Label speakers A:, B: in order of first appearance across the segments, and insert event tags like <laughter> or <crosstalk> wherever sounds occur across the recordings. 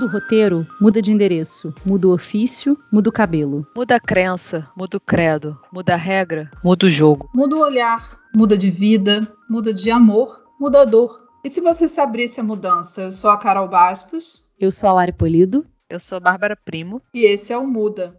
A: Muda o roteiro, muda de endereço, muda o ofício, muda o cabelo.
B: Muda a crença, muda o credo, muda a regra, muda o jogo.
C: Muda o olhar, muda de vida, muda de amor, muda a dor. E se você se abrisse a mudança? Eu sou a Carol Bastos.
A: Eu sou a Lari Polido.
B: Eu sou a Bárbara Primo.
C: E esse é o Muda.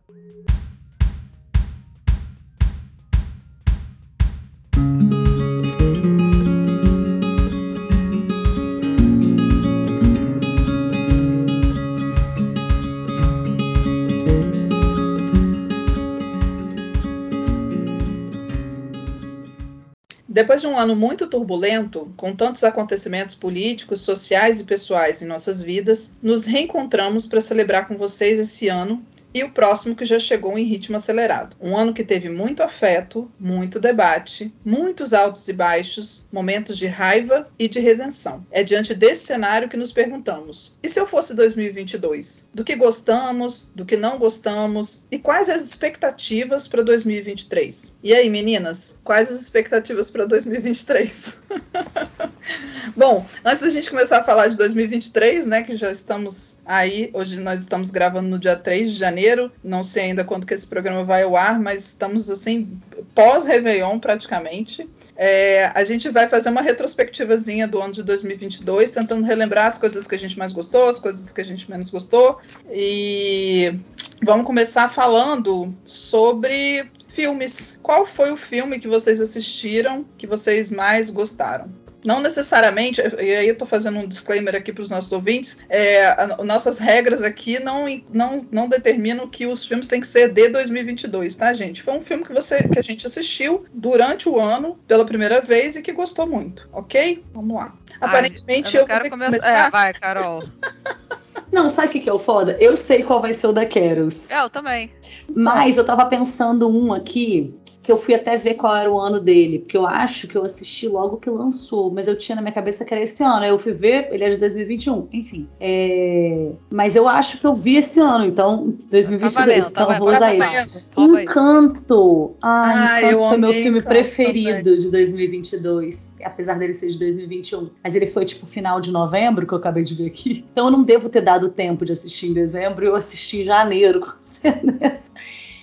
C: Depois de um ano muito turbulento, com tantos acontecimentos políticos, sociais e pessoais em nossas vidas, nos reencontramos para celebrar com vocês esse ano e o próximo que já chegou em ritmo acelerado. Um ano que teve muito afeto, muito debate, muitos altos e baixos, momentos de raiva e de redenção. É diante desse cenário que nos perguntamos: e se eu fosse 2022? Do que gostamos, do que não gostamos e quais as expectativas para 2023? E aí, meninas, quais as expectativas para 2023? <laughs> Bom, antes da gente começar a falar de 2023, né, que já estamos aí, hoje nós estamos gravando no dia 3 de janeiro, não sei ainda quando que esse programa vai ao ar, mas estamos assim, pós-Réveillon praticamente. É, a gente vai fazer uma retrospectivazinha do ano de 2022, tentando relembrar as coisas que a gente mais gostou, as coisas que a gente menos gostou. E vamos começar falando sobre filmes. Qual foi o filme que vocês assistiram que vocês mais gostaram? Não necessariamente, e aí eu estou fazendo um disclaimer aqui para os nossos ouvintes, é, a, nossas regras aqui não, não, não determinam que os filmes têm que ser de 2022, tá, gente? Foi um filme que, você, que a gente assistiu durante o ano, pela primeira vez, e que gostou muito, ok? Vamos lá. Aparentemente
B: Ai, eu, eu quero começar. começar. É, vai, Carol. <laughs>
D: Não, sabe o que, que é o foda? Eu sei qual vai ser o da Keros.
B: É, eu também.
D: Mas eu tava pensando um aqui que eu fui até ver qual era o ano dele, porque eu acho que eu assisti logo que lançou, mas eu tinha na minha cabeça que era esse ano. Aí eu fui ver, ele é de 2021, enfim. É... Mas eu acho que eu vi esse ano, então 2022, tá valendo, então tá vou usar isso. Encanto! Ai, ah, Encanto foi meu filme Encanto preferido também. de 2022, apesar dele ser de 2021. Mas ele foi tipo final de novembro, que eu acabei de ver aqui. Então eu não devo ter dado tempo de assistir em dezembro, eu assisti em janeiro, com certeza.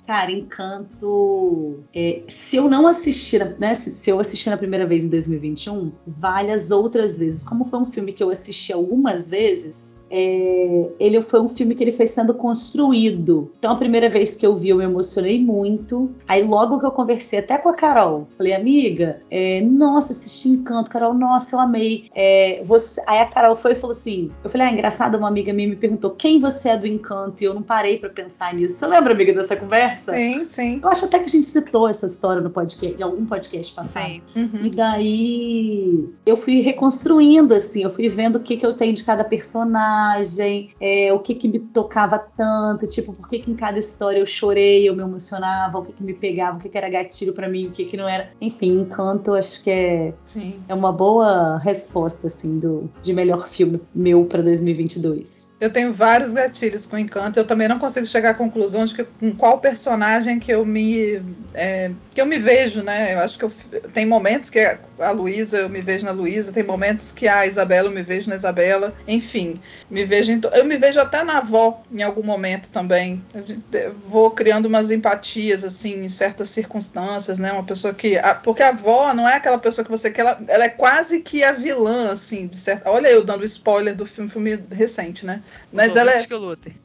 D: Cara, Encanto. É, se eu não assistir, né? Se, se, eu assistir na primeira vez em 2021, vale as outras vezes. Como foi um filme que eu assisti algumas vezes, é, ele foi um filme que ele foi sendo construído. Então, a primeira vez que eu vi, eu me emocionei muito. Aí, logo que eu conversei até com a Carol, falei, amiga, é, nossa, assisti Encanto, Carol, nossa, eu amei. É, você... Aí a Carol foi e falou assim: eu falei, ah, engraçado, uma amiga minha me perguntou quem você é do Encanto, e eu não parei para pensar nisso. Você lembra, amiga, dessa conversa?
C: Sim, sim.
D: Eu acho até que a gente citou essa história no podcast, em algum podcast passado. Sim.
C: Uhum.
D: E daí eu fui reconstruindo, assim, eu fui vendo o que, que eu tenho de cada personagem, é, o que, que me tocava tanto, tipo, por que, que em cada história eu chorei, eu me emocionava, o que, que me pegava, o que, que era gatilho para mim, o que, que não era. Enfim, Encanto, acho que é, sim. é uma boa resposta, assim, do, de melhor filme meu para 2022.
C: Eu tenho vários gatilhos com Encanto, eu também não consigo chegar à conclusão de que, com qual personagem personagem que eu me é, que eu me vejo, né? Eu acho que eu, tem momentos que a Luísa eu me vejo na Luísa, tem momentos que a Isabela eu me vejo na Isabela, enfim, me vejo em, eu me vejo até na avó em algum momento também. Eu vou criando umas empatias assim em certas circunstâncias, né? Uma pessoa que a, porque a avó não é aquela pessoa que você quer, ela, ela é quase que a vilã assim, de certa. Olha eu dando spoiler do filme, filme recente, né?
B: Mas ela é,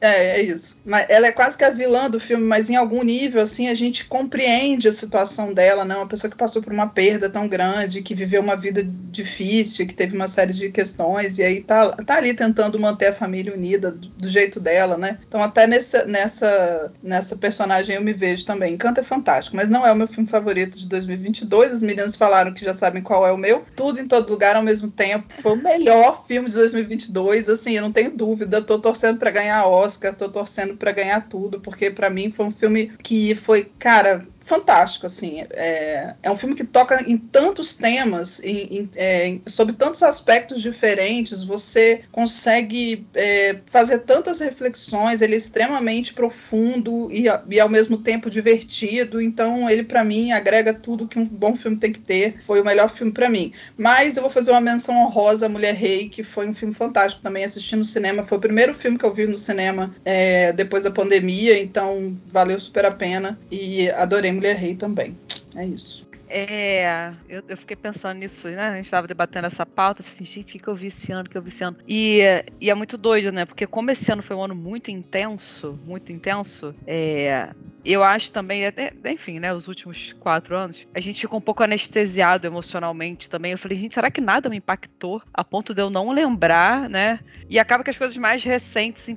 C: é é isso. Mas ela é quase que a vilã do filme, mas em algum nível, assim, a gente compreende a situação dela, né? Uma pessoa que passou por uma perda tão grande, que viveu uma vida difícil, que teve uma série de questões, e aí tá, tá ali tentando manter a família unida do, do jeito dela, né? Então, até nessa, nessa, nessa personagem eu me vejo também. Encanto é fantástico, mas não é o meu filme favorito de 2022. As meninas falaram que já sabem qual é o meu. Tudo em todo lugar ao mesmo tempo. Foi o melhor filme de 2022, assim, eu não tenho dúvida. Tô torcendo para ganhar Oscar, tô torcendo para ganhar tudo, porque para mim foi um filme que foi, cara, fantástico, assim. É, é um filme que toca em tantos temas, em, em, é, sobre tantos aspectos diferentes. Você consegue é, fazer tantas reflexões. Ele é extremamente profundo e, e ao mesmo tempo divertido. Então, ele para mim agrega tudo que um bom filme tem que ter. Foi o melhor filme para mim. Mas eu vou fazer uma menção honrosa a Mulher Rei, que foi um filme fantástico também. Assisti no cinema. Foi o primeiro filme que eu vi no cinema é, depois da pandemia. Então, valeu super a pena. E adorei Mulher Rei também. É isso.
B: É, eu, eu, fiquei pensando nisso, né? A gente estava debatendo essa pauta, falei assim, gente, o que eu vi esse ano, o que eu vi esse ano? E, e, é muito doido, né? Porque como esse ano foi um ano muito intenso, muito intenso, é, eu acho também, até, enfim, né, os últimos quatro anos, a gente ficou um pouco anestesiado emocionalmente também. Eu falei, gente, será que nada me impactou a ponto de eu não lembrar, né? E acaba que as coisas mais recentes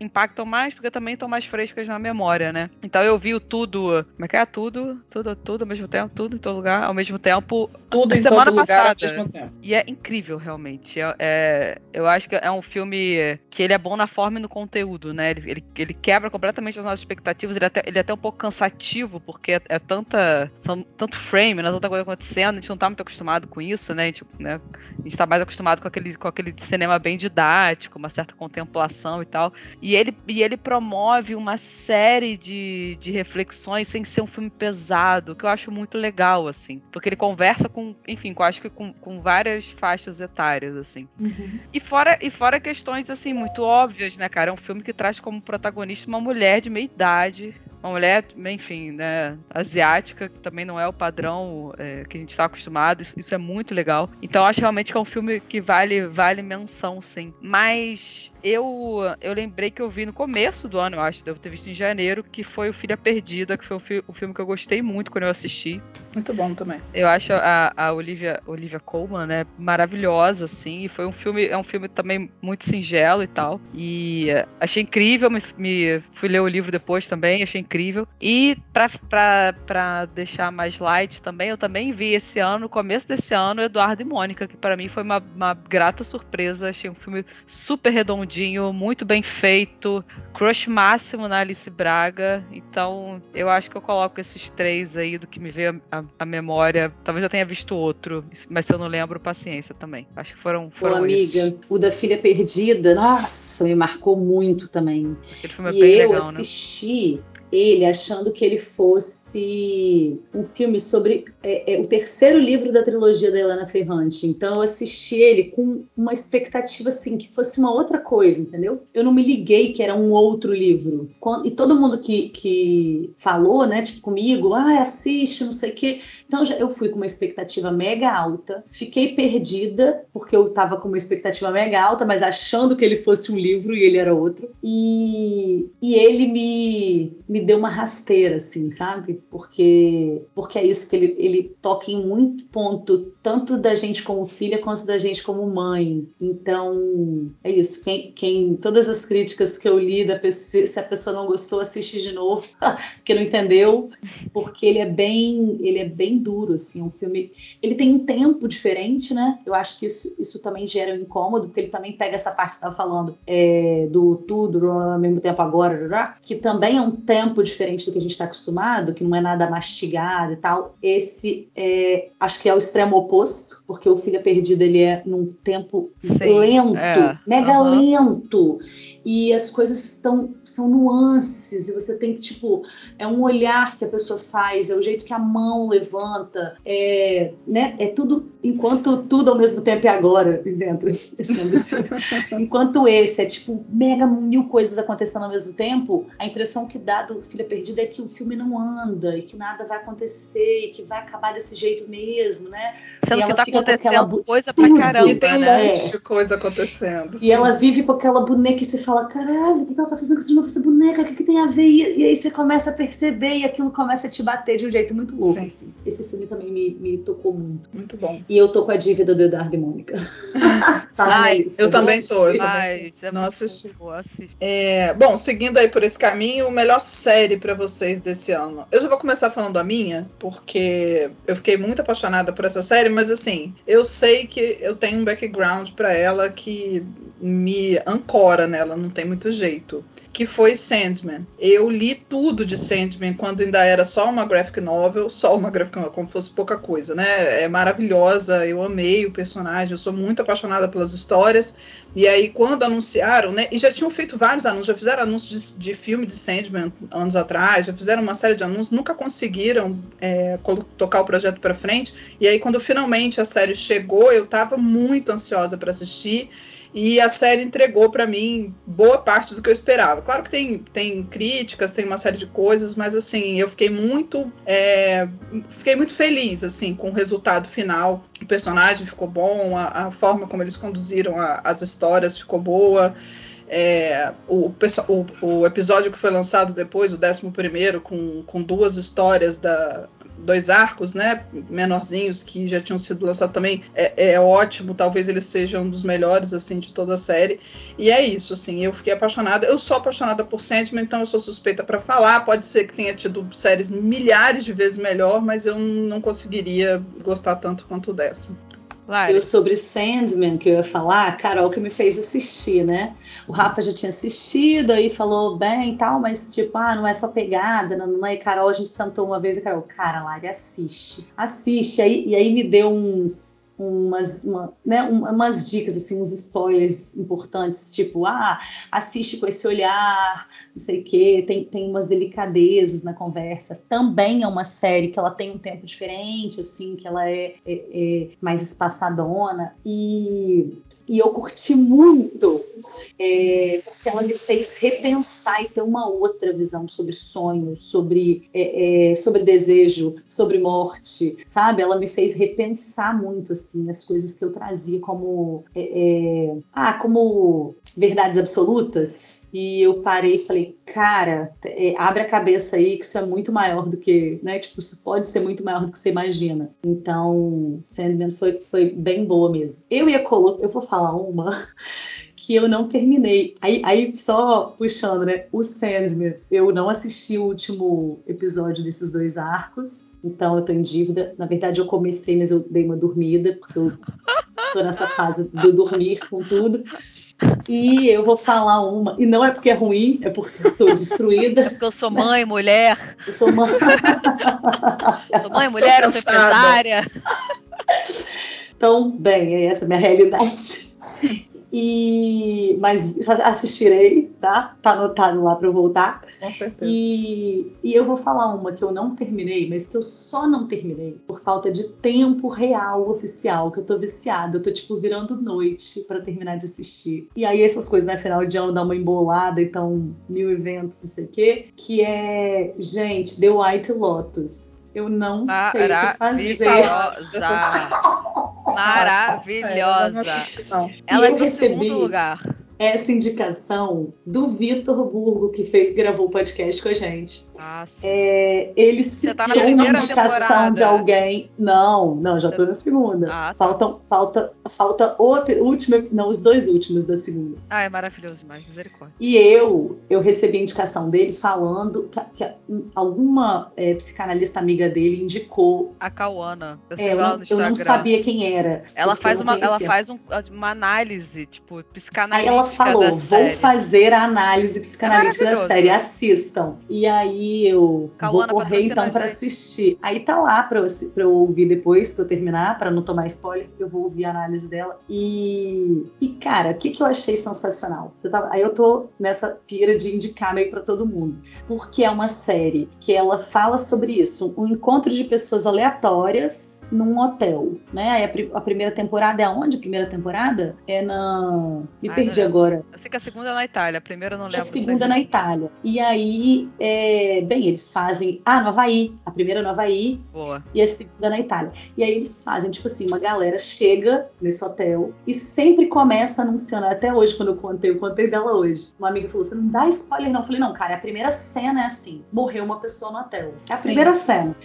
B: impactam mais, porque também estão mais frescas na memória, né? Então eu vi tudo, como é que é? Tudo, tudo, tudo ao mesmo tempo, tudo em todo lugar, ao mesmo tempo.
C: Tudo em semana todo passada. lugar ao mesmo tempo.
B: E é incrível, realmente. É, é, eu acho que é um filme que ele é bom na forma e no conteúdo, né? Ele, ele, ele quebra completamente as nossas expectativas, ele é até, ele é até um pouco cansativo, porque é, é, tanta. São tanto frame, né? Tanta coisa acontecendo, a gente não tá muito acostumado com isso, né? A gente, né? A gente tá mais acostumado com aquele, com aquele cinema bem didático, uma certa contemplação e tal. E ele, e ele promove uma série de, de reflexões sem ser um filme pesado, que eu acho muito legal, assim. Porque ele conversa com, enfim, com, acho que com, com várias faixas etárias, assim. Uhum. E, fora, e fora questões, assim, muito óbvias, né, cara? É um filme que traz como protagonista uma mulher de meia idade, uma mulher, enfim, né, asiática, que também não é o padrão é, que a gente está acostumado. Isso, isso, é muito legal. Então acho realmente que é um filme que vale, vale menção, sim. Mas eu, eu lembrei que eu vi no começo do ano, eu acho, devo ter visto em janeiro, que foi o Filha Perdida, que foi um, fi um filme que eu gostei muito quando eu assisti.
C: Muito bom também.
B: Eu acho a, a Olivia, Olivia Colman, né, maravilhosa, assim. E foi um filme, é um filme também muito singelo e tal. E achei incrível, me, me fui ler o livro depois também, achei incrível. E para deixar mais light também, eu também vi esse ano, no começo desse ano, Eduardo e Mônica, que para mim foi uma, uma grata surpresa. Achei um filme super redondinho, muito bem feito, crush máximo na Alice Braga. Então, eu acho que eu coloco esses três aí do que me veio a memória. Talvez eu tenha visto outro, mas se eu não lembro, paciência também. Acho que foram, foram
D: Pô, amiga, o da Filha Perdida, nossa, me marcou muito também.
B: Aquele filme é e bem
D: eu
B: legal,
D: né? assisti né? Ele achando que ele fosse um filme sobre é, é, o terceiro livro da trilogia da Helena Ferrante. Então eu assisti ele com uma expectativa assim que fosse uma outra coisa, entendeu? Eu não me liguei que era um outro livro. e todo mundo que, que falou, né, tipo comigo, ah, assiste, não sei o quê. Então eu fui com uma expectativa mega alta, fiquei perdida porque eu tava com uma expectativa mega alta, mas achando que ele fosse um livro e ele era outro. E, e ele me, me deu uma rasteira, assim, sabe? Porque, porque é isso que ele, ele toca em muito ponto, tanto da gente como filha quanto da gente como mãe. Então, é isso. Quem, quem todas as críticas que eu li da pessoa, se a pessoa não gostou, assiste de novo, <laughs> porque não entendeu, porque ele é bem, ele é bem duro, assim, um filme. Ele tem um tempo diferente, né? Eu acho que isso, isso também gera um incômodo, porque ele também pega essa parte que estava falando é, do tudo ao mesmo tempo agora, que também é um tempo tempo diferente do que a gente está acostumado, que não é nada mastigado e tal. Esse é, acho que é o extremo oposto, porque o Filha Perdida ele é num tempo Sim, lento, é. mega uhum. lento e as coisas estão são nuances e você tem que tipo é um olhar que a pessoa faz é o jeito que a mão levanta é né é tudo enquanto tudo ao mesmo tempo e agora invento <laughs> enquanto esse é tipo mega mil coisas acontecendo ao mesmo tempo a impressão que dá do Filha Perdida é que o filme não anda e que nada vai acontecer e que vai acabar desse jeito mesmo né
B: sendo que tá acontecendo aquela... coisa pra caramba
C: e tem um
B: né?
C: monte de coisa acontecendo
D: e sim. ela vive com aquela boneca e você fala fala, caralho, o que ela tá fazendo com essa novo essa boneca? O que, que tem a ver? E, e, aí você começa a perceber e aquilo começa a te bater de um jeito muito louco. Sim. Assim. Esse filme também me, me tocou muito.
C: Muito bom.
D: E eu tô com a dívida do Eduardo e Mônica. <laughs>
C: tá Ai, eu também tô. Eu
B: Ai, é
C: não assisti. É, bom, seguindo aí por esse caminho, melhor série para vocês desse ano. Eu já vou começar falando a minha, porque eu fiquei muito apaixonada por essa série, mas assim, eu sei que eu tenho um background para ela que me ancora nela, não tem muito jeito que foi Sandman. Eu li tudo de Sandman quando ainda era só uma graphic novel, só uma graphic novel, como fosse pouca coisa, né? É maravilhosa, eu amei o personagem, eu sou muito apaixonada pelas histórias. E aí, quando anunciaram, né? E já tinham feito vários anúncios, já fizeram anúncios de, de filme de Sandman anos atrás, já fizeram uma série de anúncios, nunca conseguiram é, tocar o projeto para frente. E aí, quando finalmente a série chegou, eu estava muito ansiosa para assistir. E a série entregou para mim boa parte do que eu esperava. Claro que tem, tem críticas, tem uma série de coisas, mas assim, eu fiquei muito é, fiquei muito feliz assim com o resultado final. O personagem ficou bom, a, a forma como eles conduziram a, as histórias ficou boa. É, o, o, o, episódio que foi lançado depois, o 11 com, com duas histórias da, dois arcos, né, menorzinhos que já tinham sido lançados também, é, é, ótimo, talvez eles sejam um dos melhores, assim, de toda a série, e é isso, assim, eu fiquei apaixonada, eu sou apaixonada por Sandman, então eu sou suspeita para falar, pode ser que tenha tido séries milhares de vezes melhor, mas eu não conseguiria gostar tanto quanto dessa.
D: Eu sobre Sandman, que eu ia falar, a Carol que me fez assistir, né? O Rafa já tinha assistido, aí falou bem e tal, mas tipo, ah, não é só pegada, não, não é. Carol, a gente sentou uma vez e Carol, cara, Lari, assiste. Assiste. Aí, e aí me deu uns umas, uma, né, umas dicas, assim, uns spoilers importantes, tipo, ah, assiste com esse olhar, não sei o quê, tem, tem umas delicadezas na conversa. Também é uma série que ela tem um tempo diferente, assim, que ela é, é, é mais espaçadona. E, e eu curti muito, é, porque ela me fez repensar e ter uma outra visão sobre sonhos, sobre, é, é sobre desejo, sobre morte, sabe? Ela me fez repensar muito, assim, as coisas que eu trazia como, é, é, ah, como verdades absolutas. E eu parei e falei, cara, é, abre a cabeça aí que isso é muito maior do que, né? Tipo, isso pode ser muito maior do que você imagina. Então, Sandman foi, foi bem boa mesmo. Eu ia colocar, eu vou falar uma que eu não terminei. Aí, aí, só puxando, né? O Sandman, eu não assisti o último episódio desses dois arcos, então eu tô em dívida. Na verdade, eu comecei, mas eu dei uma dormida, porque eu tô nessa fase do dormir com tudo. E eu vou falar uma, e não é porque é ruim, é porque eu estou <laughs> destruída. É
B: porque eu sou mãe, mulher.
D: Eu sou mãe.
B: sou mãe, mulher, eu sou empresária.
D: Então, bem, é essa a minha realidade. E mas assistirei, tá? Tá anotado lá para eu voltar.
C: Com certeza.
D: E, e eu vou falar uma que eu não terminei, mas que eu só não terminei por falta de tempo real oficial, que eu tô viciada, eu tô tipo virando noite para terminar de assistir. E aí essas coisas, né, final de ano dá uma embolada, então mil eventos, não sei o quê, que é, gente, The White Lotus. Eu não sei o que fazer.
B: Maravilhosa. Ela é no segundo lugar
D: essa indicação do Vitor Burgo, que fez, gravou o podcast com a gente.
B: Ah,
D: é, ele
B: Você tá na primeira indicação
D: de alguém. Não, não, já Você... tô na segunda. Ah, tá. Faltam, falta, falta o último, não, os dois últimos da segunda.
B: Ah, é maravilhoso demais, misericórdia.
D: E eu, eu recebi a indicação dele falando que, que alguma é, psicanalista amiga dele indicou.
B: A Cauana.
D: Eu, é, eu, não, eu não sabia quem era.
B: Ela faz, uma, ela faz um, uma análise, tipo, psicanalística. Aí ela
D: falou: vou
B: série.
D: fazer a análise psicanalítica é da série, assistam. E aí eu Cauana vou correr então para assistir. Aí tá lá para eu, pra eu ouvir depois que eu terminar, para não tomar spoiler, eu vou ouvir a análise dela. E, e cara, o que, que eu achei sensacional? Eu tava, aí eu tô nessa pira de indicar meio para todo mundo. Porque é uma série que ela fala sobre isso: um encontro de pessoas aleatórias num hotel. Né? Aí a, a primeira temporada é onde? A primeira temporada? É na. Me Ai, perdi agora agora.
B: Eu sei que a segunda é na Itália, a primeira eu não lembro.
D: A segunda é na Itália. E aí, é, bem, eles fazem. Ah, no Havaí. A primeira é no Havaí.
B: Boa.
D: E a segunda é na Itália. E aí eles fazem, tipo assim, uma galera chega nesse hotel e sempre começa anunciando. Até hoje, quando eu contei, eu contei dela hoje. Uma amiga falou: você não dá spoiler, não. Eu falei, não, cara, a primeira cena é assim: morreu uma pessoa no hotel. É a Sim. primeira cena.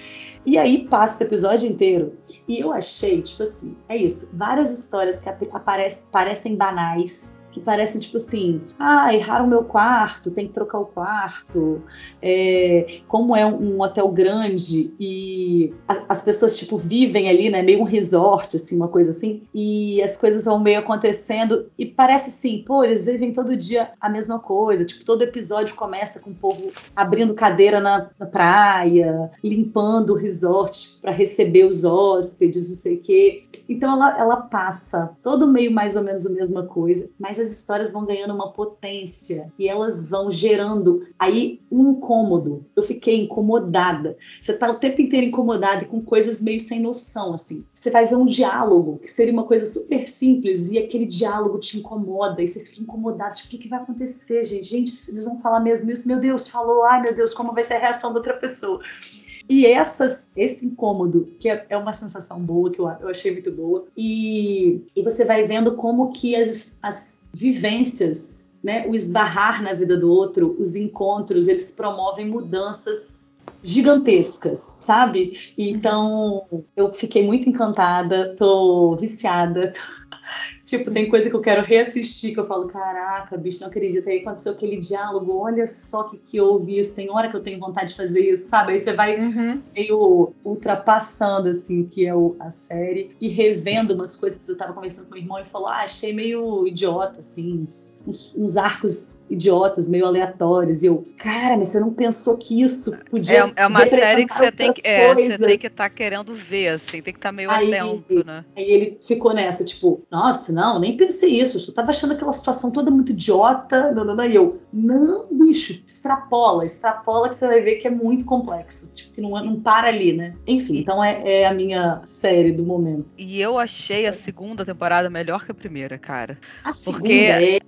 D: E aí passa o episódio inteiro. E eu achei, tipo assim, é isso. Várias histórias que aparecem, parecem banais, que parecem tipo assim: ah, erraram meu quarto, tem que trocar o quarto. É, como é um, um, hotel grande e a, as pessoas tipo vivem ali, né? Meio um resort, assim, uma coisa assim, e as coisas vão meio acontecendo e parece assim, pô, eles vivem todo dia a mesma coisa. Tipo, todo episódio começa com o povo abrindo cadeira na, na praia, limpando o resort para receber os hóspedes, não sei o quê. Então ela, ela passa todo meio mais ou menos a mesma coisa, mas as histórias vão ganhando uma potência e elas vão gerando aí um incômodo. Eu fiquei incomodada. Você tá o tempo inteiro incomodada e com coisas meio sem noção, assim. Você vai ver um diálogo que seria uma coisa super simples e aquele diálogo te incomoda e você fica incomodado. Tipo, o que, que vai acontecer, gente? Gente, eles vão falar mesmo isso. Meu Deus, falou. Ai, meu Deus, como vai ser a reação da outra pessoa? E essas, esse incômodo, que é, é, uma sensação boa, que eu, eu achei muito boa, e, e você vai vendo como que as, as vivências, né, o esbarrar na vida do outro, os encontros, eles promovem mudanças gigantescas, sabe? Então, eu fiquei muito encantada, tô viciada, tô Tipo, tem coisa que eu quero reassistir, que eu falo, caraca, bicho, não acredito. Aí aconteceu aquele diálogo, olha só que que houve isso, tem hora que eu tenho vontade de fazer isso, sabe? Aí você vai uhum. meio ultrapassando, assim, que é o, a série, e revendo umas coisas. Eu tava conversando com meu irmão e falou, ah, achei meio idiota, assim, uns, uns arcos idiotas, meio aleatórios. E eu, cara, mas você não pensou que isso podia.
B: É, é uma série que você tem que, é, você tem que estar tá querendo ver, assim, tem que estar tá meio aí, atento, né?
D: Aí ele ficou nessa, tipo, nossa, não, nem pensei isso, eu só tava achando aquela situação toda muito idiota, não, não, não. e eu, não, bicho, extrapola, extrapola que você vai ver que é muito complexo, tipo, que não, não para ali, né? Enfim, então é, é a minha série do momento.
B: E eu achei a segunda temporada melhor que a primeira, cara.
D: A porque, é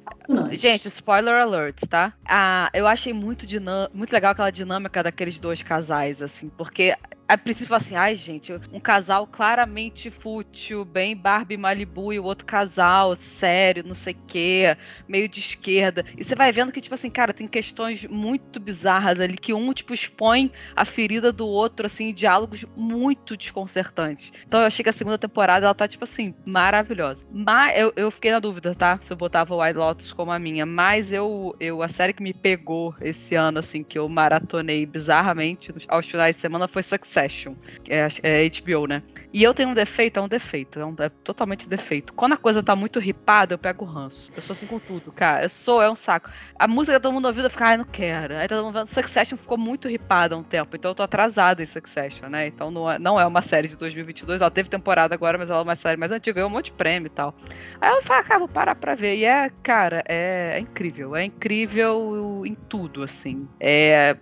B: gente, spoiler alert, tá? Ah, eu achei muito, muito legal aquela dinâmica daqueles dois casais, assim, porque a princípio assim, ai gente, um casal claramente fútil, bem Barbie Malibu e o outro casal sério, não sei o quê, meio de esquerda. E você vai vendo que, tipo assim, cara, tem questões muito bizarras ali, que um, tipo, expõe a ferida do outro, assim, diálogos muito desconcertantes. Então eu achei que a segunda temporada, ela tá, tipo assim, maravilhosa. Mas eu, eu fiquei na dúvida, tá? Se eu botava White Lotus como a minha. Mas eu, eu, a série que me pegou esse ano, assim, que eu maratonei bizarramente aos finais de semana foi Success Succession, que é, é HBO, né? E eu tenho um defeito, é um defeito, é, um, é totalmente defeito. Quando a coisa tá muito ripada, eu pego o ranço. Eu sou assim com tudo, cara. Eu sou, é um saco. A música todo mundo ouvindo, eu fico, ai, não quero. Aí todo mundo vendo. Succession ficou muito ripada há um tempo, então eu tô atrasada em Succession, né? Então não é, não é uma série de 2022, ela teve temporada agora, mas ela é uma série mais antiga, ganhou um monte de prêmio e tal. Aí eu falo, cara, vou parar pra ver. E é, cara, é, é incrível. É incrível em tudo, assim. É,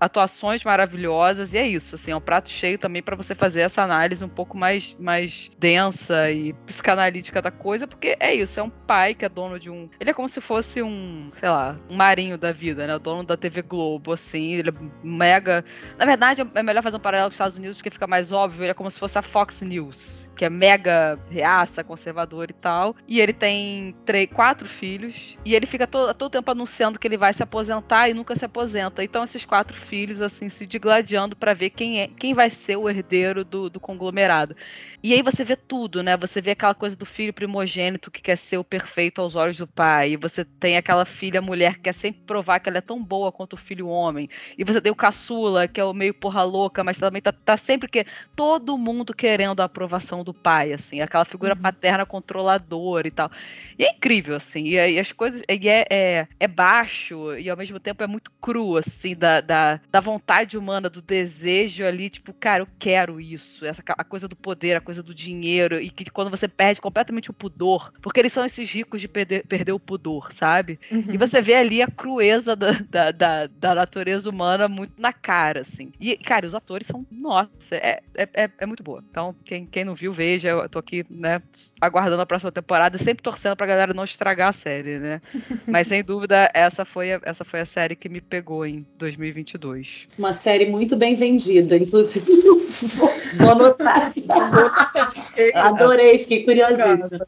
B: atuações maravilhosas e é isso, assim, é um prato cheio também para você fazer essa análise um pouco mais, mais densa e psicanalítica da coisa, porque é isso, é um pai que é dono de um, ele é como se fosse um, sei lá, um marinho da vida, né, o dono da TV Globo, assim, ele é mega, na verdade é melhor fazer um paralelo com os Estados Unidos porque fica mais óbvio, ele é como se fosse a Fox News, que é mega reaça, conservador e tal, e ele tem três, quatro filhos, e ele fica todo, todo tempo anunciando que ele vai se aposentar e nunca se aposenta, então esses quatro quatro filhos assim se digladiando para ver quem é quem vai ser o herdeiro do, do, conglomerado. E aí você vê tudo, né? Você vê aquela coisa do filho primogênito que quer ser o perfeito aos olhos do pai, e você tem aquela filha mulher que quer sempre provar que ela é tão boa quanto o filho homem. E você tem o caçula, que é o meio porra louca, mas também tá, tá sempre que todo mundo querendo a aprovação do pai, assim, aquela figura uhum. paterna controladora e tal. E é incrível, assim, e, e as coisas e é, é, é baixo e ao mesmo tempo é muito cru, assim, da, da, da vontade humana, do desejo ali, tipo, cara, eu quero isso, essa a coisa do poder, a coisa do dinheiro, e que quando você perde completamente o pudor, porque eles são esses ricos de perder, perder o pudor, sabe? Uhum. E você vê ali a crueza da, da, da, da, natureza humana muito na cara, assim. E, cara, os atores são, nossa, é, é, é, é muito boa. Então, quem, quem não viu, veja, eu tô aqui, né, aguardando a próxima temporada e sempre torcendo pra galera não estragar a série, né? <laughs> Mas sem dúvida, essa foi a, essa foi a série que me pegou em 2020. 2022.
D: Uma série muito bem vendida, inclusive. <laughs> Vou anotar. <laughs> Adorei, fiquei curiosíssima.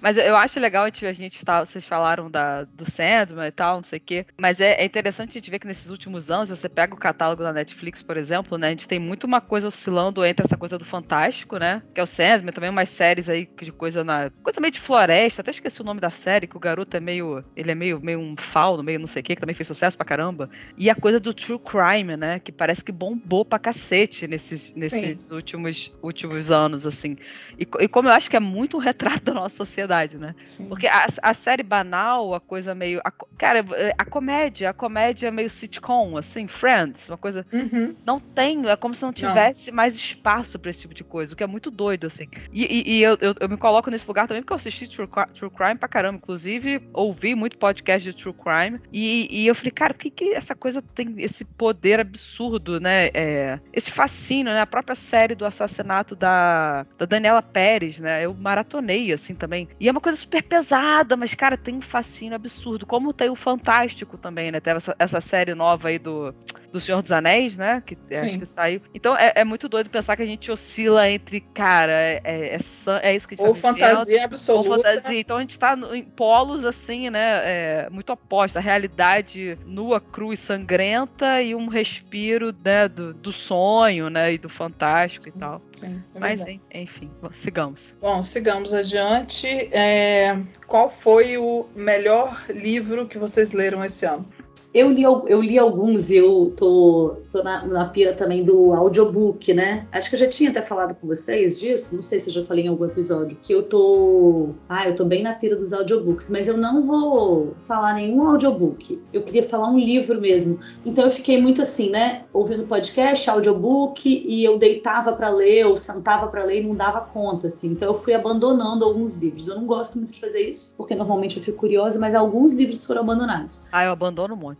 B: Mas eu acho legal a gente, a gente tá, vocês falaram da, do Sandman e tal, não sei o quê. Mas é, é, interessante a gente ver que nesses últimos anos, você pega o catálogo da Netflix, por exemplo, né? A gente tem muito uma coisa oscilando entre essa coisa do fantástico, né? Que é o Sandman, também umas séries aí de coisa na. coisa meio de floresta, até esqueci o nome da série, que o garoto é meio. Ele é meio, meio um fauno, meio não sei o quê, que também fez sucesso pra caramba. E a coisa do true crime, né? Que parece que bombou pra cacete nesses, nesses últimos, últimos anos, assim. E, e, como eu acho que é muito um retrato <laughs> da nossa sociedade, né? Sim. Porque a, a, série banal, a coisa meio. A, cara, a comédia, a comédia meio sitcom, assim, Friends, uma coisa. Uhum. Não tem, é como se não tivesse não. mais espaço para esse tipo de coisa, o que é muito doido, assim. E, e, e eu, eu, eu, me coloco nesse lugar também porque eu assisti True, True Crime pra caramba. Inclusive, ouvi muito podcast de True Crime. E, e eu falei, cara, por que, que essa coisa tem esse poder absurdo, né? É, esse fascínio, né? A própria série do assassinato da, da Daniela Pérez, né? Eu maratonei, assim, também. E é uma coisa super pesada, mas, cara, tem um fascínio absurdo. Como tem o Fantástico também, né? Teve essa, essa série nova aí do, do Senhor dos Anéis, né? Que Sim. acho que saiu. Então é, é, muito doido pensar que a gente oscila entre, cara, é, é, é, é isso que a gente
C: Ou fantasia absoluta. Ou fantasia.
B: Então a gente tá em polos, assim, né? É, muito opostos. A realidade nua, crua e sangrenta e um respiro, né? Do, do sonho, né? E do fantástico Sim. e tal. Sim, é Mas, enfim, sigamos.
C: Bom, sigamos adiante. É, qual foi o melhor livro que vocês leram esse ano?
D: Eu li, eu li alguns e eu tô, tô na, na pira também do audiobook, né? Acho que eu já tinha até falado com vocês disso, não sei se eu já falei em algum episódio, que eu tô. Ah, eu tô bem na pira dos audiobooks, mas eu não vou falar nenhum audiobook. Eu queria falar um livro mesmo. Então eu fiquei muito assim, né? Ouvindo podcast, audiobook, e eu deitava para ler, ou sentava para ler e não dava conta, assim. Então eu fui abandonando alguns livros. Eu não gosto muito de fazer isso, porque normalmente eu fico curiosa, mas alguns livros foram abandonados.
B: Ah, eu abandono um monte.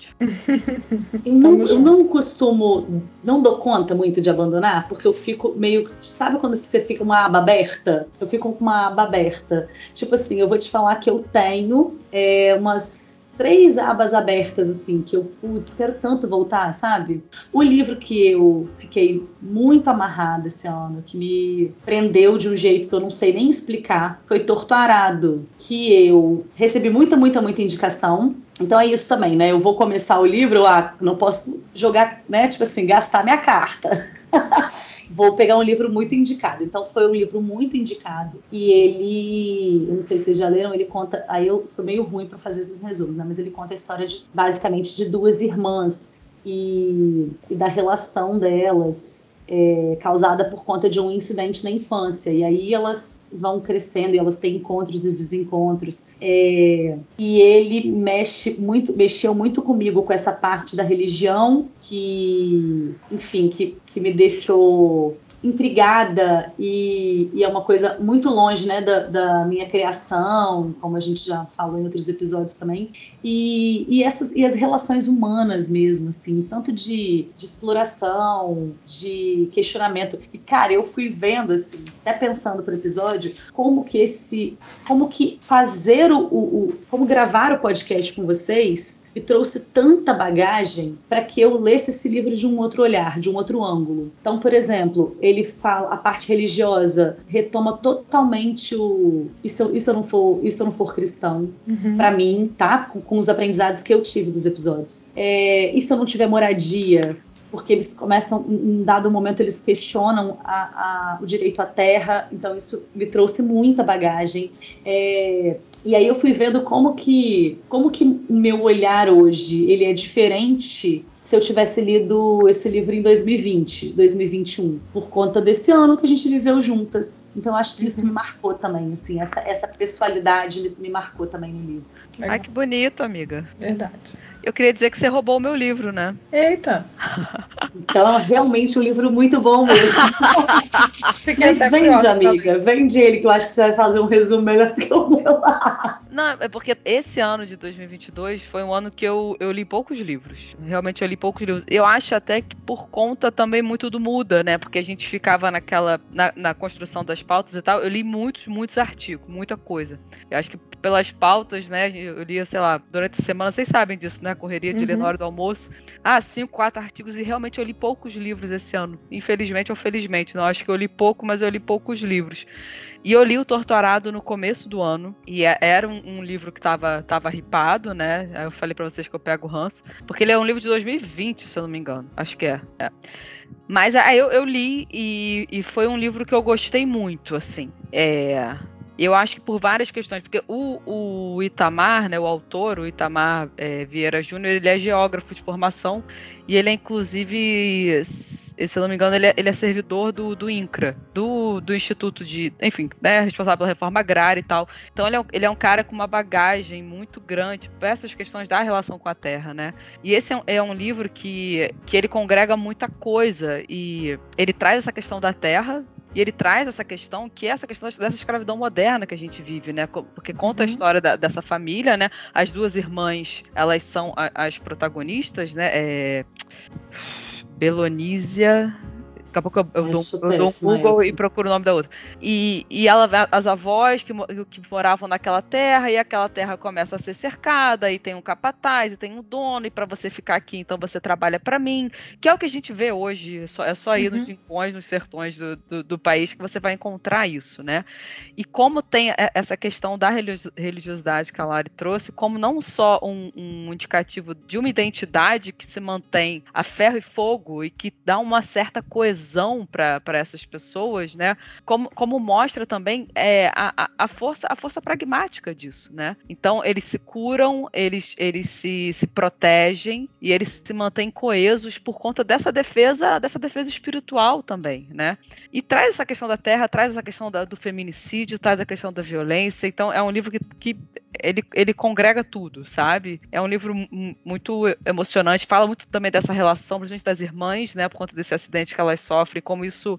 D: Eu <laughs> não, eu não costumo, não dou conta muito de abandonar, porque eu fico meio. Sabe quando você fica uma aba aberta? Eu fico com uma aba aberta. Tipo assim, eu vou te falar que eu tenho é, umas três abas abertas, assim, que eu, putz, quero tanto voltar, sabe? O livro que eu fiquei muito amarrada esse ano, que me prendeu de um jeito que eu não sei nem explicar, foi Torto Arado, que eu recebi muita, muita, muita indicação. Então é isso também, né? Eu vou começar o livro, ah, não posso jogar, né? Tipo assim, gastar minha carta. <laughs> vou pegar um livro muito indicado. Então foi um livro muito indicado e ele, eu não sei se vocês já leram, ele conta, aí eu sou meio ruim para fazer esses resumos, né? Mas ele conta a história de basicamente de duas irmãs e, e da relação delas é, causada por conta de um incidente na infância. E aí elas vão crescendo e elas têm encontros e desencontros. É, e ele mexe muito, mexeu muito comigo com essa parte da religião que, enfim, que, que me deixou intrigada e, e, é uma coisa muito longe né, da, da, minha criação, como a gente já falou em outros episódios também, e, e, essas, e as relações humanas mesmo, assim, tanto de, de exploração, de questionamento. E, cara, eu fui vendo, assim, até pensando pro episódio, como que esse. como que fazer o. o, o como gravar o podcast com vocês me trouxe tanta bagagem para que eu lesse esse livro de um outro olhar, de um outro ângulo. Então, por exemplo, ele fala a parte religiosa retoma totalmente o se eu, se eu não for eu não for cristão uhum. para mim, tá? Com, com, os aprendizados que eu tive dos episódios. É, e se eu não tiver moradia? Porque eles começam, em um dado momento, eles questionam a, a, o direito à terra, então isso me trouxe muita bagagem. É, e aí eu fui vendo como que como que o meu olhar hoje ele é diferente se eu tivesse lido esse livro em 2020, 2021, por conta desse ano que a gente viveu juntas. Então acho que isso uhum. me marcou também, assim, essa, essa pessoalidade me, me marcou também no livro.
B: Ai, que bonito, amiga.
C: Verdade.
B: Eu queria dizer que você roubou o meu livro, né?
C: Eita!
D: Então, realmente um livro muito bom mesmo. <laughs> Mas vende, amiga, vende ele, que eu acho que você vai fazer um resumo melhor do que o meu.
B: Não, é porque esse ano de 2022 foi um ano que eu, eu li poucos livros. Realmente eu li poucos livros. Eu acho até que por conta também muito do Muda, né? Porque a gente ficava naquela. na, na construção das pautas e tal. Eu li muitos, muitos artigos, muita coisa. Eu acho que pelas pautas, né? Eu lia, sei lá, durante a semana, vocês sabem disso, né? Correria de uhum. ler na hora do almoço. Ah, cinco, quatro artigos, e realmente eu li poucos livros esse ano. Infelizmente ou felizmente. Não acho que eu li pouco, mas eu li poucos livros. E eu li o Torturado no começo do ano, e é, era um, um livro que tava, tava ripado, né? Aí eu falei para vocês que eu pego o ranço, porque ele é um livro de 2020, se eu não me engano. Acho que é. é. Mas aí eu, eu li e, e, foi um livro que eu gostei muito, assim. É, eu acho que por várias questões, porque o, o Itamar, né, o autor, o Itamar é, Vieira Júnior, ele é geógrafo de formação e ele é inclusive, se eu não me engano, ele é, ele é servidor do, do INCRA, do, do Instituto de, enfim, né, responsável pela reforma agrária e tal. Então ele é, ele é um cara com uma bagagem muito grande para essas questões da relação com a terra, né? E esse é um, é um livro que, que ele congrega muita coisa e ele traz essa questão da terra, e ele traz essa questão, que é essa questão dessa escravidão moderna que a gente vive, né? Porque conta uhum. a história da, dessa família, né? As duas irmãs, elas são a, as protagonistas, né? É... Belonísia. Daqui a pouco eu, eu, dou, eu dou, um Google e procuro o nome da outra. E, e ela, as avós que, que moravam naquela terra, e aquela terra começa a ser cercada, e tem um capataz, e tem um dono, e para você ficar aqui, então você trabalha para mim, que é o que a gente vê hoje. É só, é só ir uhum. nos rincões, nos sertões do, do, do, país que você vai encontrar isso, né? E como tem essa questão da religiosidade que a Lari trouxe, como não só um, um indicativo de uma identidade que se mantém a ferro e fogo e que dá uma certa coesão para essas pessoas, né? Como, como mostra também é, a, a, força, a força pragmática disso, né? Então, eles se curam, eles, eles se, se protegem e eles se mantêm coesos por conta dessa defesa, dessa defesa espiritual também, né? E traz essa questão da terra, traz essa questão da, do feminicídio, traz a questão da violência. Então, é um livro que, que ele, ele congrega tudo, sabe? É um livro muito emocionante, fala muito também dessa relação, principalmente das irmãs, né? Por conta desse acidente que elas sofrem, como isso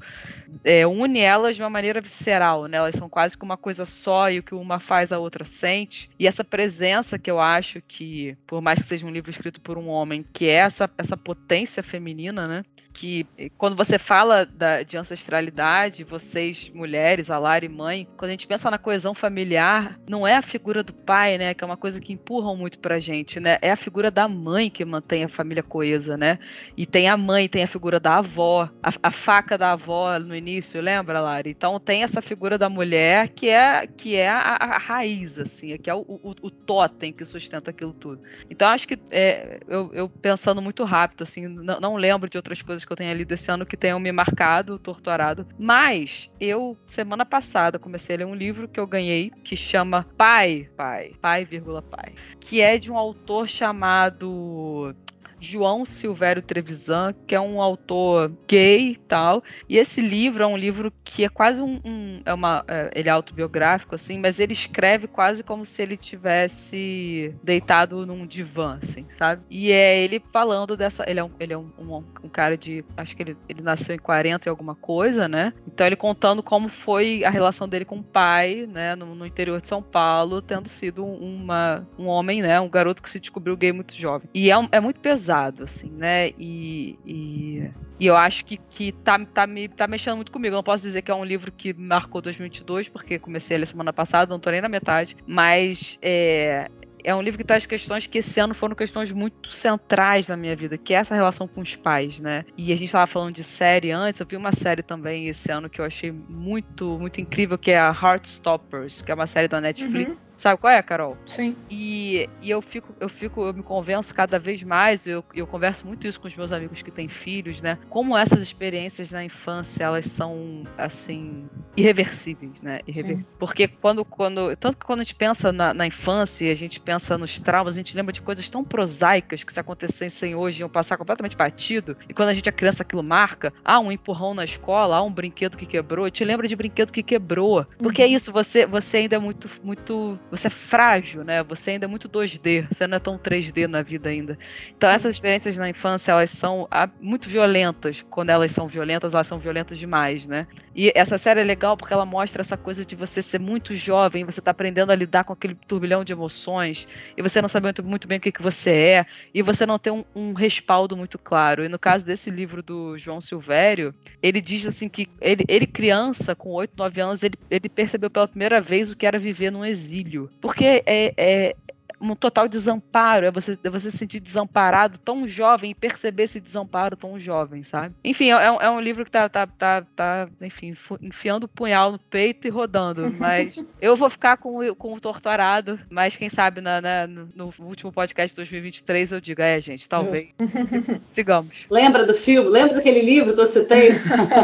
B: é, une elas de uma maneira visceral, né? Elas são quase que uma coisa só e o que uma faz a outra sente. E essa presença que eu acho que, por mais que seja um livro escrito por um homem, que é essa, essa potência feminina, né? que quando você fala da, de ancestralidade, vocês, mulheres, a Lara e mãe, quando a gente pensa na coesão familiar, não é a figura do pai, né? Que é uma coisa que empurram muito pra gente, né? É a figura da mãe que mantém a família coesa, né? E tem a mãe, tem a figura da avó, a, a faca da avó no início, lembra, Lara? Então tem essa figura da mulher que é, que é a, a raiz, assim, que é o, o, o totem que sustenta aquilo tudo. Então acho que é, eu, eu pensando muito rápido, assim, não, não lembro de outras coisas que eu tenha lido esse ano que tenham me marcado, torturado. Mas eu, semana passada, comecei a ler um livro que eu ganhei, que chama Pai, Pai, Pai, vírgula, Pai, que é de um autor chamado João Silvério Trevisan, que é um autor gay e tal. E esse livro é um livro que é quase um. um é uma, é, ele é autobiográfico, assim, mas ele escreve quase como se ele tivesse deitado num divã, assim, sabe? E é ele falando dessa. Ele é um, ele é um, um, um cara de. Acho que ele, ele nasceu em 40 e alguma coisa, né? Então ele contando como foi a relação dele com o pai, né, no, no interior de São Paulo, tendo sido uma, um homem, né, um garoto que se descobriu gay muito jovem. E é, é muito pesado pesado, assim, né? E, e, e, eu acho que, que tá, tá, me, tá mexendo muito comigo. Eu não posso dizer que é um livro que marcou 2022, porque comecei a ler semana passada, não tô nem na metade. Mas é, é um livro que traz questões que esse ano foram questões muito centrais na minha vida, que é essa relação com os pais, né? E a gente estava falando de série antes, eu vi uma série também esse ano que eu achei muito, muito incrível, que é a Heartstoppers, que é uma série da Netflix. Uhum. Sabe qual é, Carol?
C: Sim.
B: E, e eu fico, eu fico, eu me convenço cada vez mais, eu, eu converso muito isso com os meus amigos que têm filhos, né? Como essas experiências na infância, elas são, assim, irreversíveis, né? Irreversíveis. Porque quando, quando, tanto que quando a gente pensa na, na infância, a gente pensa nos traumas, a gente lembra de coisas tão prosaicas que se acontecessem hoje iam passar completamente batido. E quando a gente é criança, aquilo marca. Ah, um empurrão na escola, ah, um brinquedo que quebrou. Te lembra de brinquedo que quebrou. Porque é uhum. isso, você, você ainda é muito, muito. Você é frágil, né? Você ainda é muito 2D. Você não é tão 3D na vida ainda. Então, essas experiências na infância, elas são ah, muito violentas. Quando elas são violentas, elas são violentas demais, né? E essa série é legal porque ela mostra essa coisa de você ser muito jovem, você tá aprendendo a lidar com aquele turbilhão de emoções e você não sabe muito, muito bem o que, que você é, e você não tem um, um, respaldo muito claro. E no caso desse livro do João Silvério, ele diz assim que ele, ele criança, com 8, 9 anos, ele, ele percebeu pela primeira vez o que era viver num exílio. Porque é, é um total desamparo, é você, é você se sentir desamparado tão jovem e perceber esse desamparo tão jovem, sabe? Enfim, é, é um livro que tá, tá, tá, tá, enfim, enfiando o punhal no peito e rodando, <laughs> mas eu vou ficar com, com o torturado, mas quem sabe na, na, no último podcast de 2023 eu digo, é, gente, talvez. <laughs> Sigamos.
D: Lembra do filme? Lembra daquele livro que você tem?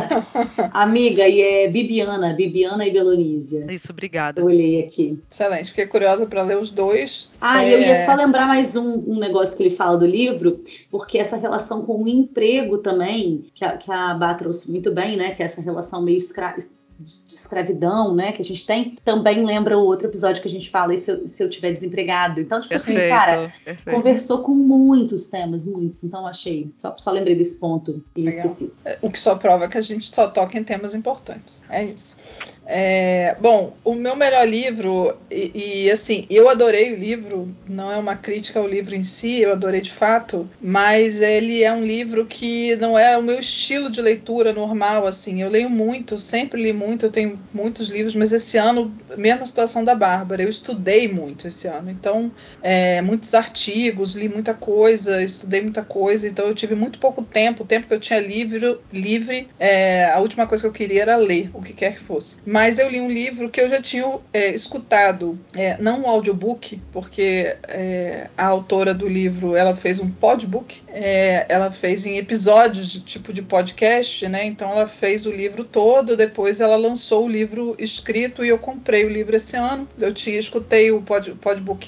D: <laughs> Amiga, e é Bibiana, Bibiana e Belonísia.
B: Isso, obrigada.
D: Eu olhei aqui.
C: Excelente, fiquei curiosa para ler os dois.
D: Ah, é... eu ia só lembrar mais um, um, negócio que ele fala do livro, porque essa relação com o emprego também, que a, que a Bá trouxe muito bem, né? Que é essa relação meio escra de escravidão, né? Que a gente tem, também lembra o outro episódio que a gente fala, e se eu, se eu tiver desempregado. Então, tipo assim, perfeito, assim, cara, perfeito. conversou com muitos temas, muitos. Então, achei. Só, só lembrei desse ponto e Legal. esqueci.
C: É, o que só prova que a gente só toca em temas importantes. É isso. É, bom, o meu melhor livro, e, e, assim, eu adorei o livro, não é uma crítica ao livro em si, eu adorei de fato, mas ele é um livro que não é o meu estilo de leitura normal, assim. Eu leio muito, sempre li muito, eu tenho muitos livros, mas esse ano, mesma situação da Bárbara, eu estudei muito esse ano, então, é, muitos artigos, li muita coisa, estudei muita coisa, então eu tive muito pouco tempo, o tempo que eu tinha livre, livre é, a última coisa que eu queria era ler, o que quer que fosse mas eu li um livro que eu já tinha é, escutado, é, não um audiobook, porque é, a autora do livro ela fez um podbook, é, ela fez em episódios de tipo de podcast, né? Então ela fez o livro todo, depois ela lançou o livro escrito e eu comprei o livro esse ano. Eu tinha escutei o pod,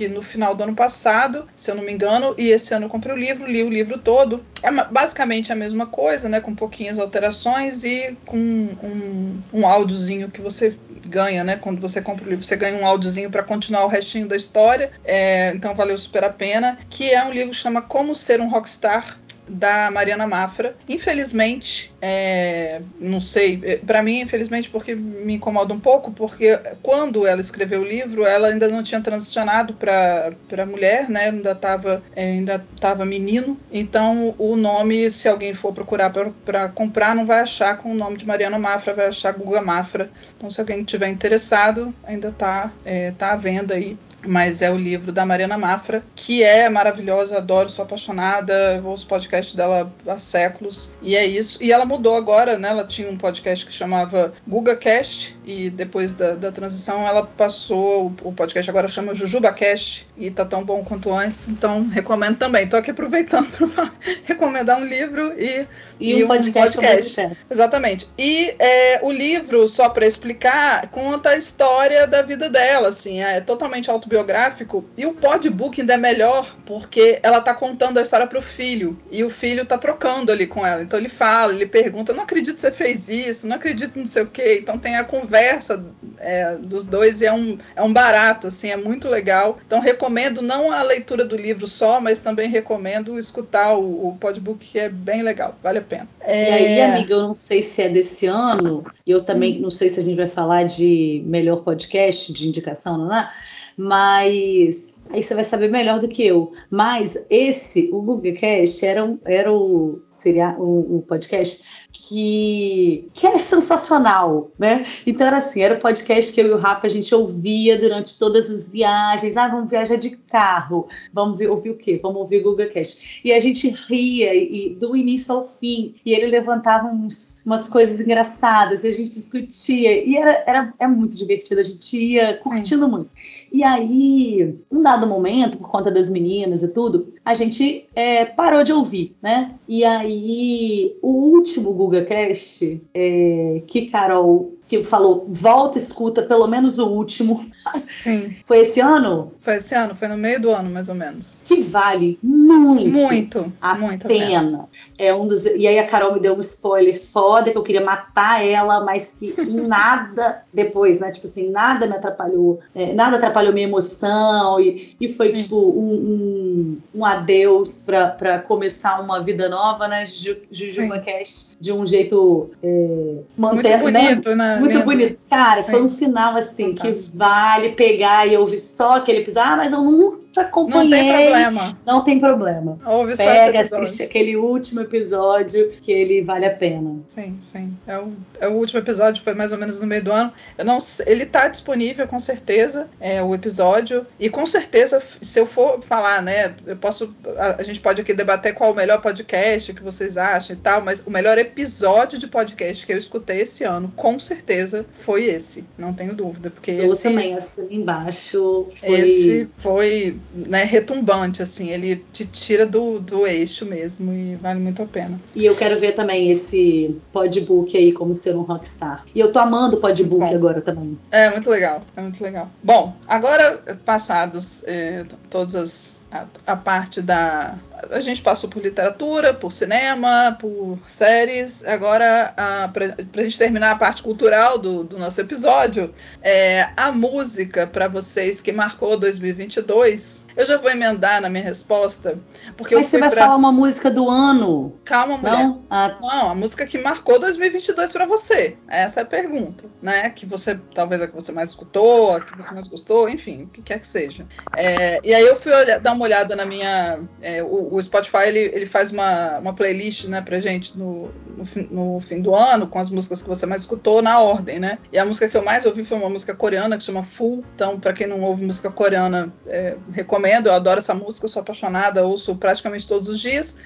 C: no final do ano passado, se eu não me engano, e esse ano eu comprei o livro, li o livro todo. É basicamente a mesma coisa, né? Com pouquinhas alterações e com um, um áudiozinho que você você ganha, né? Quando você compra o livro, você ganha um áudiozinho para continuar o restinho da história. É, então valeu super a pena. Que é um livro que chama Como Ser um Rockstar da Mariana Mafra. Infelizmente, é, não sei, é, para mim, infelizmente, porque me incomoda um pouco, porque quando ela escreveu o livro, ela ainda não tinha transicionado para mulher, né? Ainda estava é, ainda tava menino. Então, o nome, se alguém for procurar para comprar, não vai achar com o nome de Mariana Mafra, vai achar Guga Mafra. Então, se alguém tiver interessado, ainda está é, tá à venda aí mas é o livro da Mariana Mafra, que é maravilhosa, adoro, sou apaixonada, ouço o podcast dela há séculos, e é isso. E ela mudou agora, né? Ela tinha um podcast que chamava GugaCast, e depois da, da transição ela passou, o podcast agora chama JujubaCast, e tá tão bom quanto antes, então recomendo também. Tô aqui aproveitando <laughs> para recomendar um livro e,
D: e, e um, podcast. podcast.
C: Exatamente. E é, o livro, só para explicar, conta a história da vida dela, assim, é totalmente autobiográfico autobiográfico e o podbook ainda é melhor porque ela tá contando a história pro filho e o filho tá trocando ali com ela. Então ele fala, ele pergunta: Não acredito que você fez isso, não acredito não sei o quê. Então tem a conversa é, dos dois e é um, é um barato, assim, é muito legal. Então recomendo não a leitura do livro só, mas também recomendo escutar o, o podbook, que é bem legal, vale a pena.
D: É... E aí, amiga, eu não sei se é desse ano, e eu também hum. não sei se a gente vai falar de melhor podcast de indicação, não é? Mas aí você vai saber melhor do que eu. Mas esse, o Google Cast, era, um, era o, seria o, o podcast que, que era sensacional, né? Então era assim, era o podcast que eu e o Rafa a gente ouvia durante todas as viagens. Ah, vamos viajar de carro, vamos ver, ouvir o quê? Vamos ouvir o Google Cast. E a gente ria e, do início ao fim, e ele levantava uns, umas coisas engraçadas, e a gente discutia, e era, era é muito divertido, a gente ia Sim. curtindo muito. E aí, um dado momento, por conta das meninas e tudo, a gente é, parou de ouvir, né? E aí, o último GugaCast, é, que Carol que falou, volta, escuta pelo menos o último.
C: Sim.
D: Foi esse ano?
C: Foi esse ano, foi no meio do ano, mais ou menos.
D: Que vale muito.
C: Muito.
D: A
C: muito
D: pena. É um dos. E aí a Carol me deu um spoiler foda que eu queria matar ela, mas que <laughs> nada depois, né? Tipo assim, nada me atrapalhou. É, nada atrapalhou minha emoção. E, e foi, Sim. tipo, um, um, um adeus pra, pra começar uma vida nova, né? Jujuba Cash, de um jeito. É,
C: manter, muito né? bonito, né?
D: Muito bonito. Cara, foi um final assim que vale pegar e ouvir só aquele episódio. Ah, mas eu nunca acompanhei.
C: Não tem problema.
D: Não tem problema.
C: Ouve só
D: Pega, assiste aquele último episódio que ele vale a pena.
C: Sim, sim. É o, é o último episódio, foi mais ou menos no meio do ano. Eu não ele tá disponível, com certeza, é o episódio. E com certeza, se eu for falar, né, eu posso. A, a gente pode aqui debater qual o melhor podcast que vocês acham e tal, mas o melhor episódio de podcast que eu escutei esse ano, com certeza, foi esse. Não tenho dúvida. Porque
D: Eu
C: esse.
D: também assino embaixo. Foi...
C: Esse foi né, retumbante, assim, ele te tira do, do eixo mesmo e vale muito a pena.
D: E eu quero ver também esse podbook aí, como ser um rockstar. E eu tô amando o podbook
C: Bom.
D: agora também.
C: É muito legal, é muito legal. Bom, agora passados eh, todas as a, a parte da a gente passou por literatura, por cinema, por séries. Agora, a, pra, pra gente terminar a parte cultural do, do nosso episódio, é, a música para vocês que marcou 2022. Eu já vou emendar na minha resposta, porque
D: Mas você vai
C: pra...
D: falar uma música do ano,
C: Calma, mulher.
D: não? Ah,
C: Não, a música que marcou 2022 pra você. Essa é a pergunta, né? Que você, talvez a que você mais escutou, a que você mais gostou, enfim, o que quer que seja. É, e aí eu fui olhar- dar uma olhada na minha. é, o, o Spotify ele, ele faz uma, uma playlist, né, pra gente no, no, fim, no fim do ano, com as músicas que você mais escutou na ordem, né? E a música que eu mais ouvi foi uma música coreana que chama Full. Então, pra quem não ouve música coreana, é, recomendo. Eu adoro essa música, sou apaixonada, ouço praticamente todos os dias.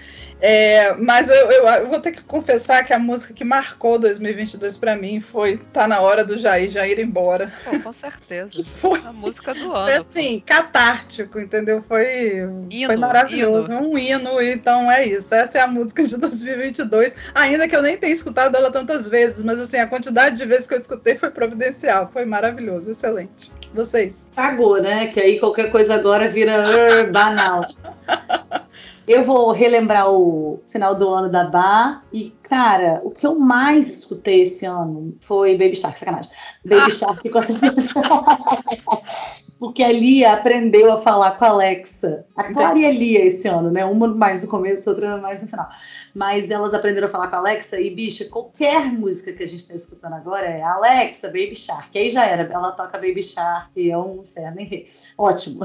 C: É, mas eu, eu- eu vou ter que confessar que a música que marcou 2022 pra mim foi Tá na hora do Jair, Jair ir embora.
B: Pô, com certeza. <laughs>
C: Que foi,
B: A música do
C: foi
B: ano.
C: assim, catártico, entendeu? Foi,
B: Hino,
C: foi maravilhoso,
B: hino.
C: um hino, então é isso. Essa é a música de <laughs> 2022, ainda que eu nem tenha escutado ela tantas vezes, mas assim, a quantidade de vezes que eu escutei foi providencial, foi maravilhoso, excelente. Vocês?
D: Pagou, né? Que aí qualquer coisa agora vira "Ur, <laughs> banal. Eu vou relembrar o final do ano da Bar e, cara, o que eu mais escutei esse ano foi Baby Shark, sacanagem. Baby <laughs> Shark com certeza. Porque a Lia aprendeu a falar com a Alexa. A Clara e a Lia esse ano, né? Uma mais no começo, outra mais no final. Mas elas aprenderam a falar com a Alexa e, bicha, qualquer música que a gente tá escutando agora é Alexa, Baby Shark. Aí já era, ela toca Baby Shark e é um inferno, enfim. Ótimo.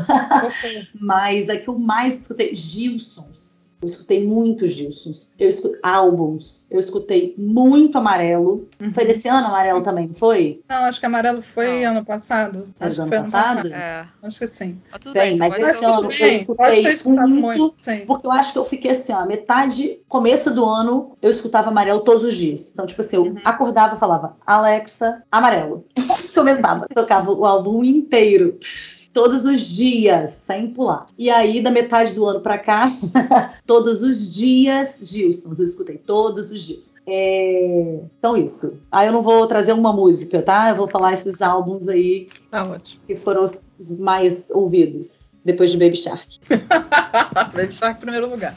D: <laughs> Mas a que eu mais escutei, Gilsons. Eu escutei muito Gilsons. Eu escutei álbuns. Eu escutei muito Amarelo. Foi desse ano Amarelo também, não foi?
C: Não, acho que amarelo foi
B: Não.
C: ano passado.
D: Foi
C: Acho
D: do
C: que
D: ano
C: foi ano
D: passado?
C: passado.
B: É.
C: Acho que sim.
B: Mas tudo
D: Bem,
B: bem,
D: mas
C: Mas
D: esse ano eu escutei muito.
C: muito, sim.
D: Porque eu acho que eu fiquei assim, ó, metade, começo do ano, eu escutava amarelo todos os dias. Então, tipo assim, eu
C: Uhum.
D: acordava e falava, Alexa, amarelo. <laughs> Começava, tocava o álbum inteiro. Todos os dias, sem pular. E aí, da metade do ano pra cá, <laughs> todos os dias, Gilson, eu escutei todos os dias. É, Então, isso. Aí eu não vou trazer uma música, tá? Eu vou falar esses álbuns aí
C: Tá ótimo.
D: que foram os mais ouvidos depois de Baby Shark. <laughs>
C: Baby Shark primeiro lugar.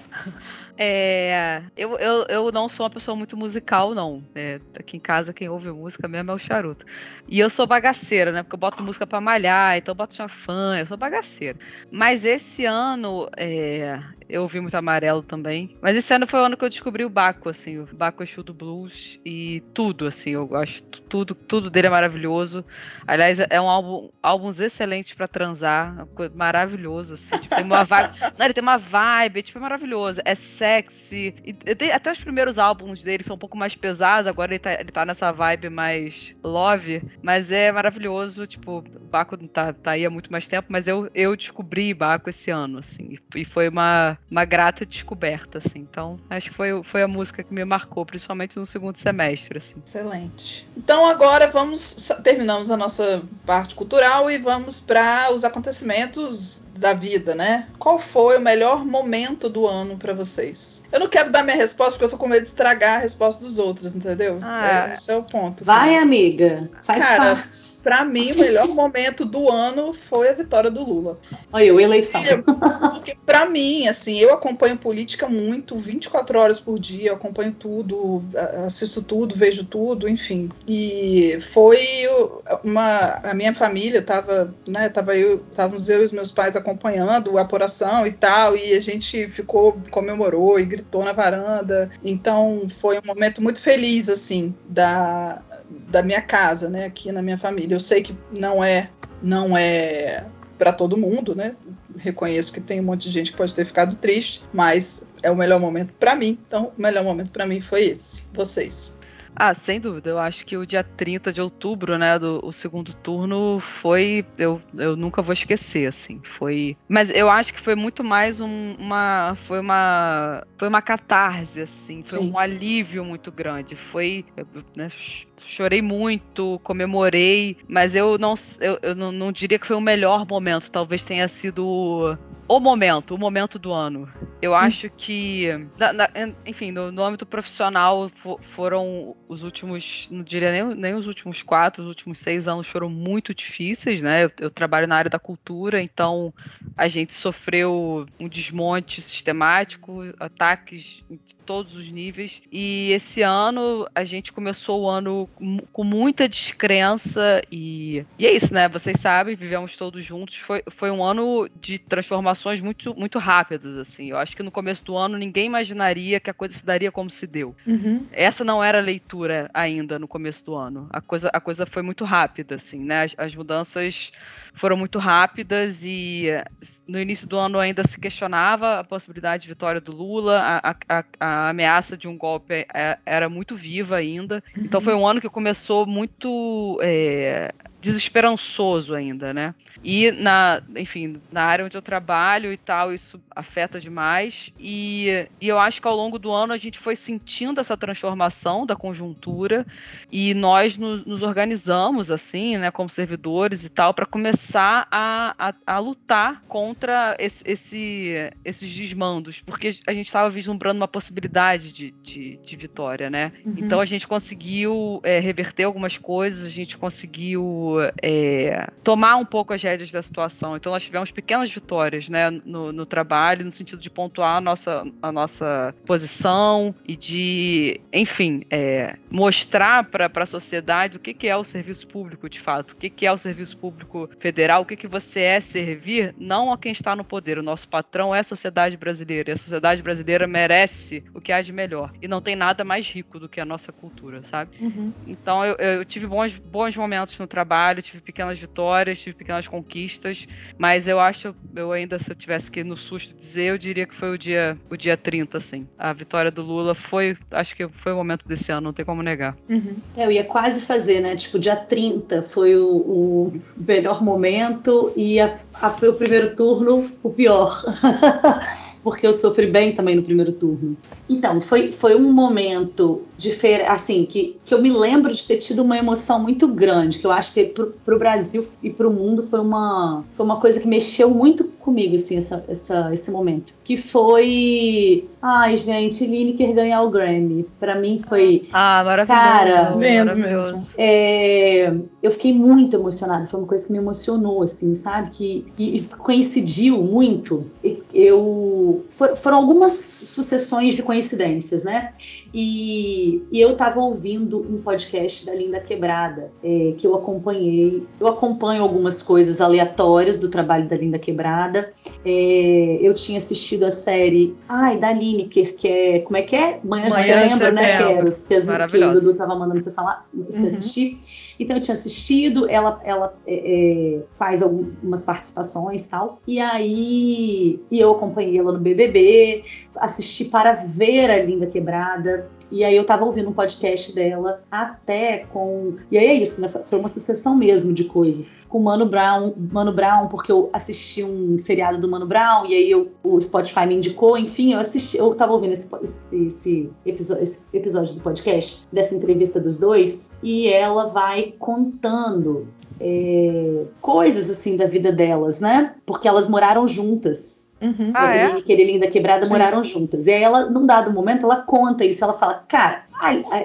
B: É, eu, eu, eu não sou uma pessoa muito musical, não. É, aqui em casa, quem ouve música mesmo é o charuto. E eu sou bagaceira, né? Porque eu boto música pra malhar, então eu boto chanfã, eu sou bagaceira. Mas esse ano, é, eu ouvi muito amarelo também. Mas esse ano foi o ano que eu descobri o Baco, assim, o Baco Exu do Blues e tudo, assim, eu acho tudo, tudo dele é maravilhoso. Aliás, é um álbum, álbuns excelentes pra transar, coisa maravilhoso, assim, tipo, tem uma vibe, <laughs> não, ele tem uma vibe, tipo, é maravilhoso, é sexy, e tem- até os primeiros álbuns dele são um pouco mais pesados, agora ele tá, ele tá nessa vibe mais love, mas é maravilhoso, tipo, o Baco tá, tá aí há muito mais tempo, mas eu, eu descobri Baco esse ano, assim, e foi uma, uma grata descoberta, assim, então acho que foi, foi a música que me marcou, principalmente no segundo semestre, assim.
C: Excelente. Então agora vamos terminamos a nossa parte cultural e vamos para os acontecimentos da vida, né? Qual foi o melhor momento do ano para vocês? Eu não quero dar minha resposta porque eu tô com medo de estragar a resposta dos outros, entendeu?
B: Ah.
C: É, esse é o ponto.
D: Vai, amiga. Faz
C: Cara,
D: parte.
C: Pra mim, o melhor momento do ano foi a vitória do Lula.
D: Olha eu, eleição.
C: Porque pra mim, assim, eu acompanho política muito, 24 horas por dia, eu acompanho tudo, assisto tudo, vejo tudo, enfim. E foi uma a minha família tava, né, tava eu, estávamos eu e os meus pais acompanhando a apuração e tal, e a gente ficou comemorou e gritou na varanda. Então, foi um momento muito feliz assim da da minha casa, né, aqui na minha família. Eu sei que não é não é para todo mundo, né? reconheço que tem um monte de gente que pode ter ficado triste, mas é o melhor momento para mim. Então, o melhor momento para mim foi esse. Vocês.
B: Ah, sem dúvida. Eu acho que o dia 30 de outubro, né, do o segundo turno foi eu, eu nunca vou esquecer, assim. Foi, mas eu acho que foi muito mais um, uma foi uma foi uma catarse assim, foi Sim. um alívio muito grande. Foi, né, chorei muito, comemorei, mas eu não eu, eu não, não diria que foi o melhor momento, talvez tenha sido o momento, o momento do ano. Eu acho que, na, na, enfim, no, no, âmbito profissional foram os últimos, não diria nem, nem os últimos quatro, os últimos seis anos foram muito difíceis, né? Eu, eu, trabalho na área da cultura, então a gente sofreu um desmonte sistemático, ataques de todos os níveis. E esse ano a gente começou o ano com muita descrença e, e é isso, né? Vocês sabem, vivemos todos juntos. Foi, foi um ano de transformação transformações muito, muito rápidas, assim. Eu acho que no começo do ano ninguém imaginaria que a coisa se daria como se deu. Uhum. Essa não era a leitura ainda no começo do ano. A coisa, a coisa foi muito rápida, assim, né? As, as mudanças foram muito rápidas e no início do ano ainda se questionava a possibilidade de vitória do Lula, a, a, a ameaça de um golpe é, era muito viva ainda. Então, uhum. Então foi um ano que começou muito é, desesperançoso ainda, né? E na, enfim, na área onde eu trabalho e tal, isso afeta demais. E, e eu acho que ao longo do ano a gente foi sentindo essa transformação da conjuntura e nós nos, nos organizamos assim, né, como servidores e tal, para começar a, a, a, lutar contra esse, esse, esses desmandos, porque a gente estava vislumbrando uma possibilidade de, de, de vitória, né? Uhum. Então a gente conseguiu é, reverter algumas coisas, a gente conseguiu é, tomar um pouco as rédeas da situação. Então nós tivemos pequenas vitórias né, no, no trabalho, no sentido de pontuar a nossa, a nossa posição e de, enfim, é, mostrar para a sociedade o que, que é o serviço público de fato, o que, que é o serviço público federal, o que, que você é servir, não a quem está no poder. O nosso patrão é a sociedade brasileira e a sociedade brasileira merece o que há de melhor. E não tem nada mais rico do que a nossa cultura, sabe? Uhum. Então eu, eu tive bons, bons momentos no trabalho trabalho, tive pequenas vitórias, tive pequenas conquistas, mas eu acho, eu ainda, se eu tivesse que no susto dizer, eu diria que foi o dia, o dia 30, assim. A vitória do Lula foi, acho que foi o momento desse ano, não tem como negar.
D: Uhum. É, eu ia quase fazer, né? Tipo, dia 30 foi o, o melhor momento e a, a, o primeiro turno o pior. <laughs> porque eu sofri bem também no primeiro turno. Então, foi, foi um momento assim, que, que eu me lembro de ter tido uma emoção muito grande, que eu acho que para o Brasil e para o mundo foi uma, foi uma coisa que mexeu muito comigo, assim, essa, essa, esse momento. Que foi. Ai, gente, Lineker ganhar o Grammy. Para mim foi.
B: Ah, maravilhoso.
D: Cara, maravilhoso. É, eu fiquei muito emocionada. Foi uma coisa que me emocionou, assim, sabe? Que e coincidiu muito. Eu. For, foram algumas sucessões de coincidências, né? E, e eu estava ouvindo um podcast da Linda Quebrada, é, que eu acompanhei. Eu acompanho algumas coisas aleatórias do trabalho da Linda Quebrada. É, eu tinha assistido a série ai, da Lineker, que é. Como é que é? Manhã de Setembro, né, Queros? Que, as, que o Dudu estava mandando você falar, você uhum. assistir. Então eu tinha assistido, ela, ela é, é, faz algumas participações e tal. E aí e eu acompanhei ela no BBB, assisti para ver a Linda Quebrada. E aí eu tava ouvindo um podcast dela até com. E aí é isso, né? Foi uma sucessão mesmo de coisas. Com Mano Brown, Mano Brown, porque eu assisti um seriado do Mano Brown, e aí eu, o Spotify me indicou, enfim, eu assisti, eu tava ouvindo esse, esse, episódio, esse episódio do podcast, dessa entrevista dos dois, e ela vai contando é, coisas assim da vida delas, né? Porque elas moraram juntas.
B: Uhum. Ah, é?
D: Aquele Linda Quebrada Sim. moraram juntas. E aí ela, num dado momento, ela conta isso. Ela fala, cara,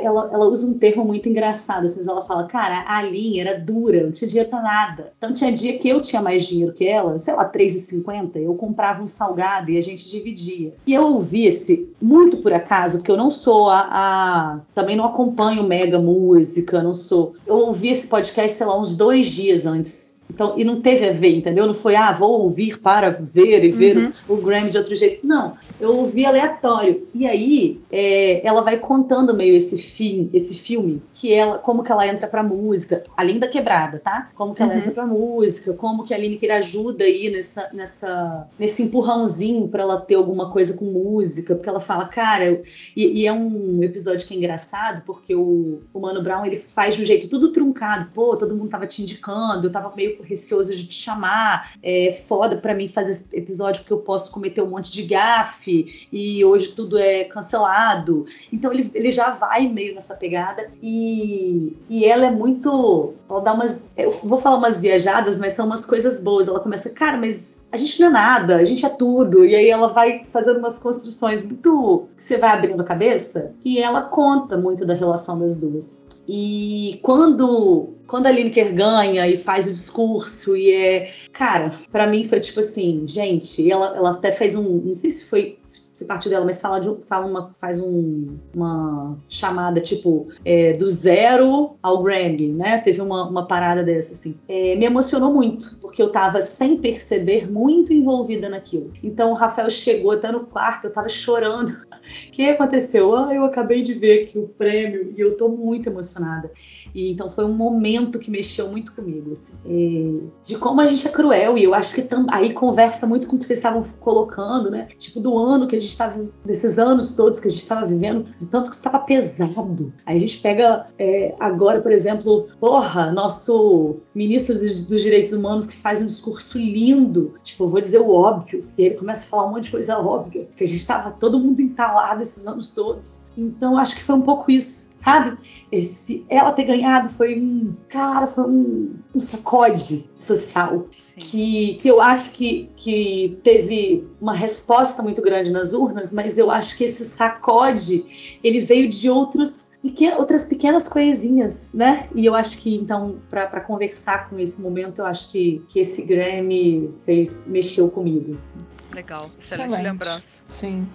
D: ela, ela usa um termo muito engraçado. Às vezes ela fala, cara, a linha era dura, não tinha dinheiro pra nada. Então tinha dia que eu tinha mais dinheiro que ela, sei lá, R$3,50, eu comprava um salgado e a gente dividia. E eu ouvi esse, muito por acaso, porque eu não sou a, a também não acompanho mega música, não sou. Eu ouvi esse podcast, sei lá, uns dois dias antes Então, e não teve a ver, entendeu? Não foi, ah, vou ouvir para ver e ver uhum. o, o Grammy de outro jeito. Não, eu ouvi aleatório. E aí, é, ela vai contando meio esse filme, esse filme, que ela, como que ela entra pra música, além da quebrada, tá? Como que ela uhum. entra pra música, como que a Lineker ajuda aí nessa, nessa, nesse empurrãozinho para ela ter alguma coisa com música, porque ela fala, cara, eu, e, e, é um episódio que é engraçado, porque o, o Mano Brown, ele faz de um jeito tudo truncado, pô, todo mundo tava te indicando, eu tava meio receoso de te chamar, é foda para mim fazer esse episódio porque eu posso cometer um monte de gafe, e hoje tudo é cancelado, então ele, ele já vai meio nessa pegada, e, e ela é muito, ela dá umas, eu vou falar umas viajadas, mas são umas coisas boas, ela começa, cara, mas a gente não é nada, a gente é tudo, e aí ela vai fazendo umas construções muito, você vai abrindo a cabeça, e ela conta muito da relação das duas. E quando quando a Lineker ganha e faz o discurso e é. Cara, para mim foi tipo assim, gente, ela, ela até fez um. Não sei se foi. Se partiu dela, mas fala de, fala uma, faz um, uma chamada tipo é, do zero ao Grammy, né? Teve uma, uma parada dessa, assim. É, me emocionou muito, porque eu tava, sem perceber, muito envolvida naquilo. Então o Rafael chegou até no quarto, eu tava chorando. O que aconteceu? Ah, eu acabei de ver aqui o prêmio e eu tô muito emocionada. E então foi um momento que mexeu muito comigo, assim, é, de como a gente é cruel. E eu acho que aí conversa muito com o que vocês estavam colocando, né? Tipo, do ano que a gente estava, desses anos todos que a gente estava vivendo, tanto que estava pesado. Aí a gente pega é, agora, por exemplo, porra, nosso ministro dos, dos, Direitos Humanos que faz um discurso lindo, tipo, eu vou dizer o óbvio, e ele começa a falar um monte de coisa óbvia, que a gente estava todo mundo entalado esses anos todos. Então acho que foi um pouco isso, sabe? Esse, ela ter ganhado foi um, cara, foi um, um sacode social que, que eu acho que, que teve uma resposta muito grande nas urnas, mas eu acho que esse sacode ele veio de outros outras pequenas coisinhas, né? E eu acho que, então, para conversar com esse momento, eu acho que, que esse Grammy fez, mexeu comigo. Assim.
B: Legal, excelente, excelente. lembrança.
C: Sim.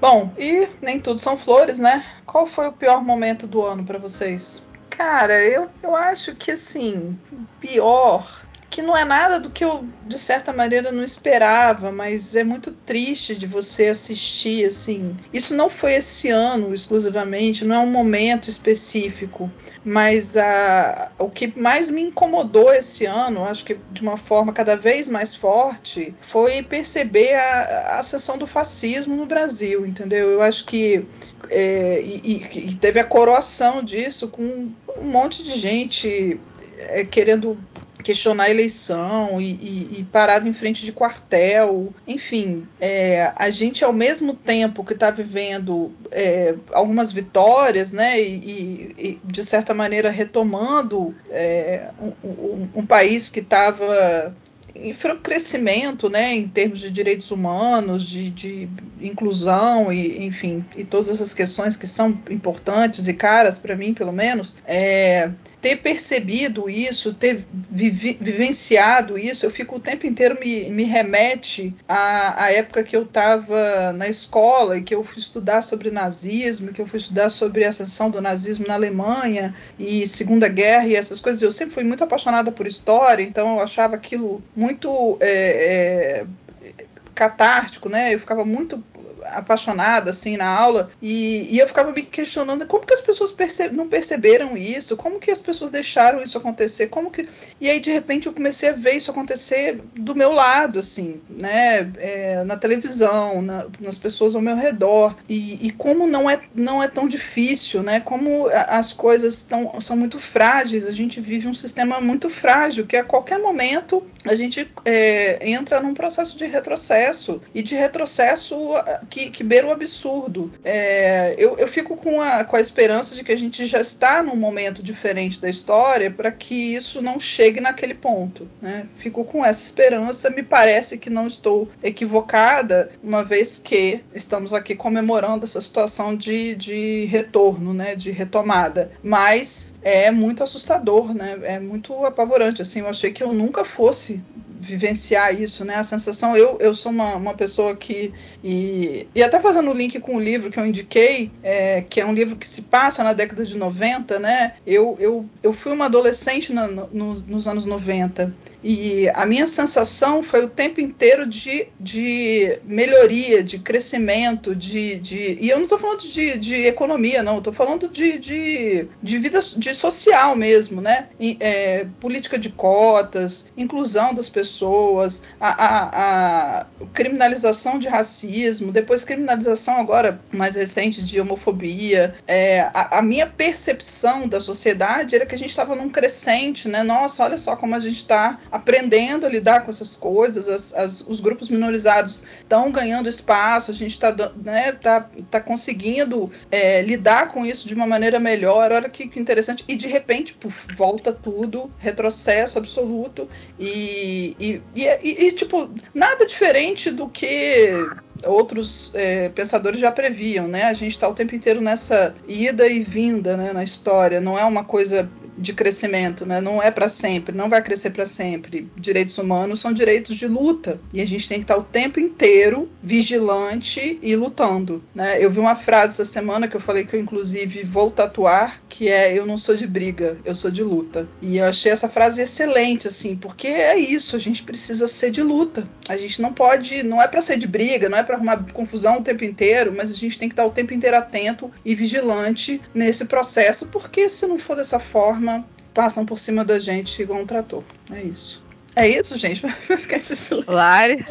C: Bom, e nem tudo são flores, né? Qual foi o pior momento do ano para vocês? Cara, eu, eu acho que assim, pior que não é nada do que eu, de certa maneira, não esperava, mas é muito triste de você assistir, assim. Isso não foi esse ano exclusivamente, não é um momento específico, mas a, o que mais me incomodou esse ano, acho que de uma forma cada vez mais forte, foi perceber a, a ascensão do fascismo no Brasil, entendeu? Eu acho que é, e, e, teve a coroação disso com um monte de gente é, querendo questionar a eleição e, e, e, parado em frente de quartel. Enfim, é, a gente, ao mesmo tempo que está vivendo é, algumas vitórias, né, e, e, de certa maneira retomando é, um, um, um país que estava em crescimento, né, em termos de direitos humanos, de, de inclusão e, enfim, e todas essas questões que são importantes e caras para mim, pelo menos, é, ter percebido isso, ter vivenciado isso, eu fico o tempo inteiro me, me remete à, à época que eu estava na escola e que eu fui estudar sobre nazismo, que eu fui estudar sobre a ascensão do nazismo na Alemanha e Segunda Guerra e essas coisas. Eu sempre fui muito apaixonada por história, então eu achava aquilo muito é, é, catártico, né? Eu ficava muito apaixonada assim na aula e, e eu ficava me questionando como que as pessoas perce não perceberam isso, como que as pessoas deixaram isso acontecer, como que e aí de repente eu comecei a ver isso acontecer do meu lado assim, né, é, na televisão, na, nas pessoas ao meu redor e, e, como não é não é tão difícil, né, como as coisas tão, são muito frágeis, a gente vive um sistema muito frágil que a qualquer momento a gente é, entra num processo de retrocesso e de retrocesso que, que beira o absurdo. É, eu, eu fico com a, com a esperança de que a gente já está num momento diferente da história para que isso não chegue naquele ponto. Né? Fico com essa esperança, me parece que não estou equivocada, uma vez que estamos aqui comemorando essa situação de, de retorno, né? de retomada. Mas é muito assustador, né? é muito apavorante. Assim, eu achei que eu nunca fosse vivenciar isso, né? A sensação, eu, eu sou uma, uma pessoa que. E, e até fazendo o link com o livro que eu indiquei, é, que é um livro que se passa na década de 90, né? Eu, eu, eu fui uma adolescente na, no, nos anos 90 E a minha sensação foi o tempo inteiro de, de melhoria, de crescimento, de, de. E eu não estou falando de, de economia, não, estou falando de, de, de vida de social mesmo, né? E, é, política de cotas, inclusão das pessoas, a, a, a criminalização de racismo, depois criminalização agora mais recente de homofobia. É, a, a minha percepção da sociedade era que a gente estava num crescente, né? Nossa, olha só como a gente está aprendendo a lidar com essas coisas, as, as, os grupos minorizados estão ganhando espaço, a gente está né, tá, tá conseguindo é, lidar com isso de uma maneira melhor. Olha que, que interessante. E de repente, puf, volta tudo, retrocesso absoluto. E, e, e, e, e tipo, nada diferente do que outros é, pensadores já previam, né? A gente está o tempo inteiro nessa ida e vinda, né, na história. Não é uma coisa de crescimento, né? Não é para sempre, não vai crescer para sempre. Direitos humanos são direitos de luta e a gente tem que estar o tempo inteiro vigilante e lutando, né? Eu vi uma frase essa semana que eu falei que eu inclusive vou tatuar, que é eu não sou de briga, eu sou de luta. E eu achei essa frase excelente assim, porque é isso, a gente precisa ser de luta. A gente não pode, não é para ser de briga, não é para arrumar confusão o tempo inteiro, mas a gente tem que estar o tempo inteiro atento e vigilante nesse processo, porque se não for dessa forma, passam por cima da gente igual um trator. É isso. É isso, gente? <laughs> Vai ficar esse silêncio.
B: Lari?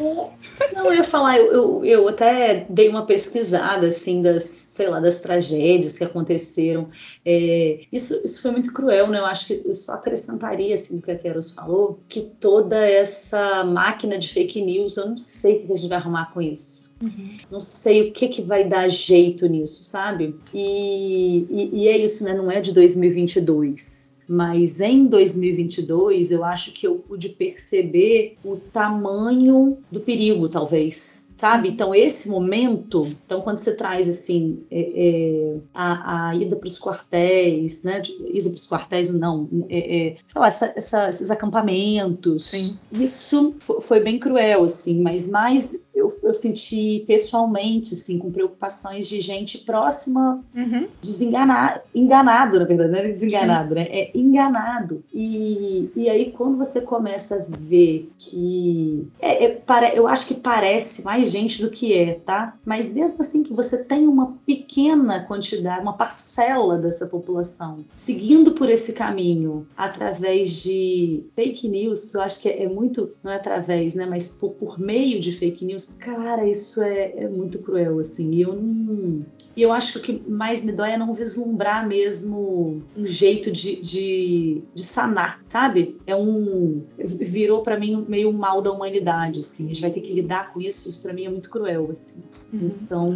D: Não, eu ia falar, eu, eu, eu, até dei uma pesquisada, assim, das, sei lá, das tragédias que aconteceram. É, isso, isso foi muito cruel, né? Eu acho que eu só acrescentaria, assim, o que a Keros falou, que toda essa máquina de fake news, eu não sei o que a gente vai arrumar com isso. Uhum. Não sei o que, que vai dar jeito nisso, sabe? E, e, e é isso, né? Não é de 2022 mas em 2022 eu acho que eu pude perceber o tamanho do perigo, talvez sabe? Então, esse momento, então, quando você traz, assim, é, é, a, a, ida para os quartéis, né? De, ida para os quartéis, não, é, é, sei lá, essa, essa, esses acampamentos,
C: Sim.
D: isso foi bem cruel, assim, mas mais eu, eu senti pessoalmente, assim, com preocupações de gente próxima,
C: uhum.
D: desenganado, enganado, na verdade, não é desenganado, Sim. né? É enganado. E, e aí, quando você começa a ver que. É, é, para, eu acho que parece mais gente do que é, tá? Mas mesmo assim que você tem uma pequena quantidade, uma parcela dessa população seguindo por esse caminho através de fake news, que eu acho que é, muito, não é através, né, mas por, por meio de fake news, cara, isso é, é muito cruel, assim. E eu não, e eu acho que o que mais me dói é não vislumbrar mesmo um jeito de, de, de sanar, sabe? É um. Virou para mim meio um mal da humanidade, assim. A gente vai ter que lidar com isso. Isso para mim é muito cruel, assim. Uhum. Então,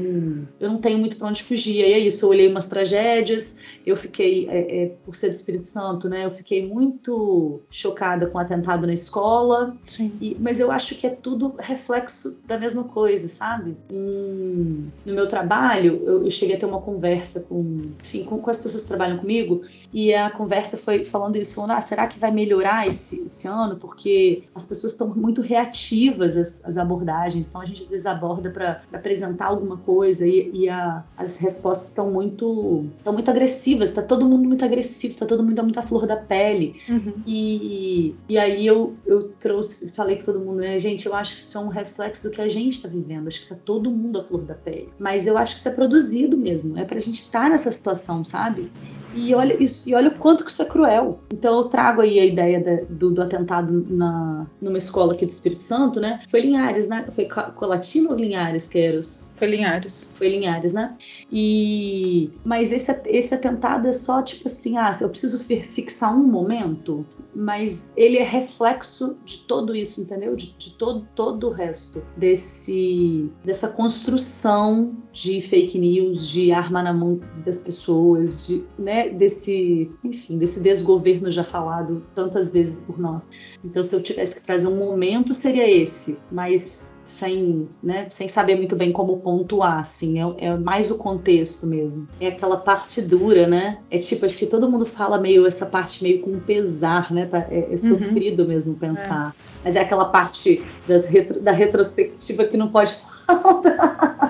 D: eu não tenho muito para onde fugir. E é isso. Eu olhei umas tragédias, eu fiquei, é, é, por ser do Espírito Santo, né? Eu fiquei muito chocada com o atentado na escola. E, mas eu acho que é tudo reflexo da mesma coisa, sabe? Hum, no meu trabalho, eu, eu cheguei a ter uma conversa com, enfim, com, com, as pessoas que trabalham comigo, e a conversa foi falando isso, falando, ah, será que vai melhorar esse, esse ano? Porque as pessoas estão muito reativas às, às, abordagens, então a gente às vezes aborda para apresentar alguma coisa e, e a, as respostas estão muito, estão muito agressivas, está todo mundo muito agressivo, está todo mundo muito à flor da pele.
C: Uhum.
D: E, e aí eu, eu trouxe, falei com todo mundo, né, gente, eu acho que isso é um reflexo do que a gente está vivendo, acho que está todo mundo à flor da pele. Mas eu acho que isso é produzido produzido mesmo. É pra gente estar tá nessa situação, sabe? E olha, isso, e olha o quanto que isso é cruel. Então eu trago aí a ideia da, do, do, atentado na, numa escola aqui do Espírito Santo, né? Foi Linhares, né? Foi Colatina ou Linhares, Queiros?
C: Foi Linhares.
D: Foi Linhares, né? E... Mas esse, esse atentado é só tipo assim, ah, eu preciso fixar um momento, mas ele é reflexo de todo isso, entendeu? De, de todo, todo o resto desse, dessa construção de fake news, de arma na mão das pessoas, de, né? desse, enfim, desse desgoverno já falado tantas vezes por nós. Então, se eu tivesse que trazer um momento, seria esse, mas sem, né, sem saber muito bem como pontuar, assim, é, é mais o contexto mesmo. É aquela parte dura, né? É tipo, acho que todo mundo fala meio essa parte meio com pesar, né? É, é sofrido uhum. mesmo pensar. É. Mas é aquela parte das retro, da retrospectiva que não pode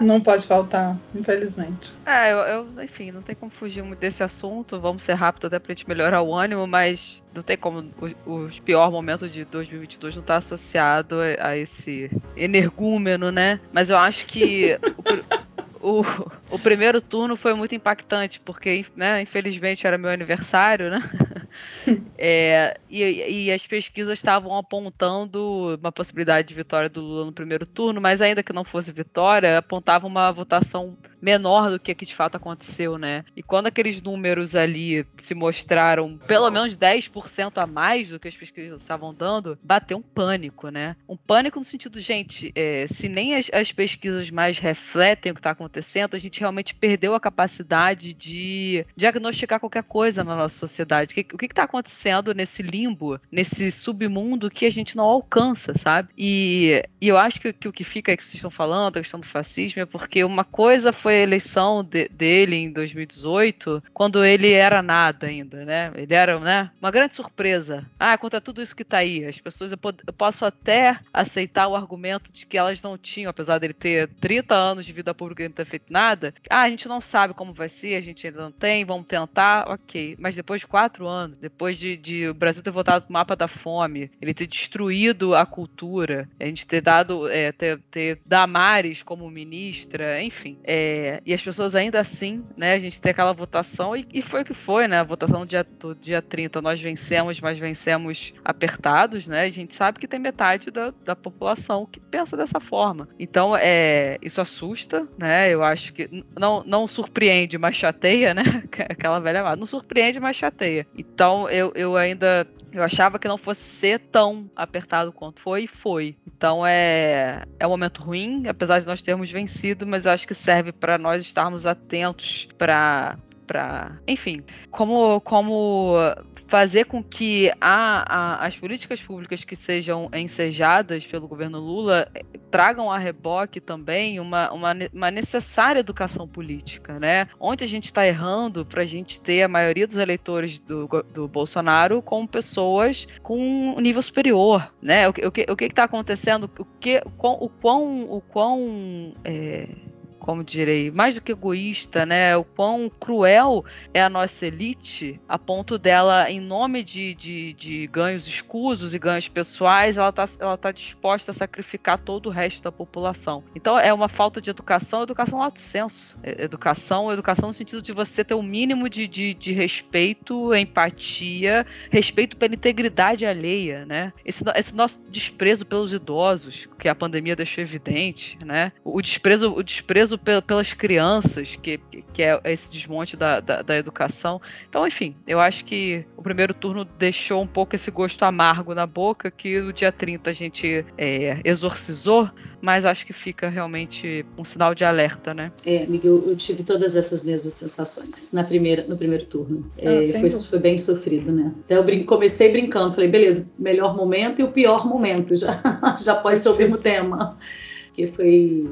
C: Não pode faltar, infelizmente.
B: É, eu, eu, enfim, não tem como fugir muito desse assunto. Vamos ser rápido até pra gente melhorar o ânimo, mas não tem como o, o pior momento de 2022 não tá associado a esse energúmeno, né? Mas eu acho que o, o, primeiro turno foi muito impactante, porque, né, infelizmente era meu aniversário, né? <laughs> É, e, e, as pesquisas estavam apontando uma possibilidade de vitória do Lula no primeiro turno, mas ainda que não fosse vitória, apontava uma votação menor do que que de fato aconteceu, né? E quando aqueles números ali se mostraram pelo menos 10% a mais do que as pesquisas estavam dando, bateu um pânico, né? Um pânico no sentido, gente, é, se nem as, as pesquisas mais refletem o que está acontecendo, a gente realmente perdeu a capacidade de diagnosticar qualquer coisa na nossa sociedade. O que está acontecendo nesse limbo, nesse submundo que a gente não alcança, sabe? E, e eu acho que, que, o que fica aí que vocês estão falando, a questão do fascismo, é porque uma coisa foi a eleição de, dele em 2018, quando ele era nada ainda, né? Ele era, né? Uma grande surpresa. Ah, contra tudo isso que está aí, as pessoas, eu, eu posso até aceitar o argumento de que elas não tinham, apesar dele ter 30 anos de vida pública ter feito nada, ah, a gente não sabe como vai ser, a gente ainda não tem, vamos tentar, ok. Mas depois de quatro anos, depois de, de o Brasil ter votado pro mapa da fome, ele ter destruído a cultura, a gente ter dado, é, ter, ter Damares como ministra, enfim. É, e as pessoas ainda assim, né, a gente ter aquela votação, e, e foi o que foi, né? A votação do dia, do dia 30, nós vencemos, mas vencemos apertados, né? A gente sabe que tem metade da, da população que pensa dessa forma. Então, é, isso assusta, né? Eu acho que não, não surpreende, mas chateia, né? <laughs> Aquela velha amada. Não surpreende, mas chateia. Então, eu, eu ainda eu achava que não fosse ser tão apertado quanto foi e foi. Então é, é um momento ruim, apesar de nós termos vencido, mas eu acho que serve para nós estarmos atentos para para, enfim, como como fazer com que a, a, as políticas públicas que sejam ensejadas pelo governo Lula eh, tragam a reboque também uma, uma, uma necessária educação política, né? Onde a gente está errando para a gente ter a maioria dos eleitores do, do Bolsonaro como pessoas com um nível superior, né? O, o, o que está acontecendo? O que o quão o quão, o quão é, como direi, mais do que egoísta, né? O quão cruel é a nossa elite, a ponto dela, em nome de, de, de ganhos escusos e ganhos pessoais, ela está ela tá disposta a sacrificar todo o resto da população. Então é uma falta de educação, educação lato senso. Educação, educação no sentido de você ter o um mínimo de, de, de respeito, empatia, respeito pela integridade alheia, né? Esse, esse nosso desprezo pelos idosos, que a pandemia deixou evidente, né? O desprezo, o desprezo pelas crianças, que, que é esse desmonte da, da, da, educação. Então, enfim, eu acho que o primeiro turno deixou um pouco esse gosto amargo na boca, que no dia 30 a gente é, exorcizou, mas acho que fica realmente um sinal de alerta, né?
D: É, Miguel, eu tive todas essas mesmas sensações na primeira, no primeiro turno. Ah, é, foi, foi, bem sofrido, né? Então eu brin comecei brincando, falei, beleza, melhor momento e o pior momento, já, <laughs> já pode ser o mesmo tema. Que foi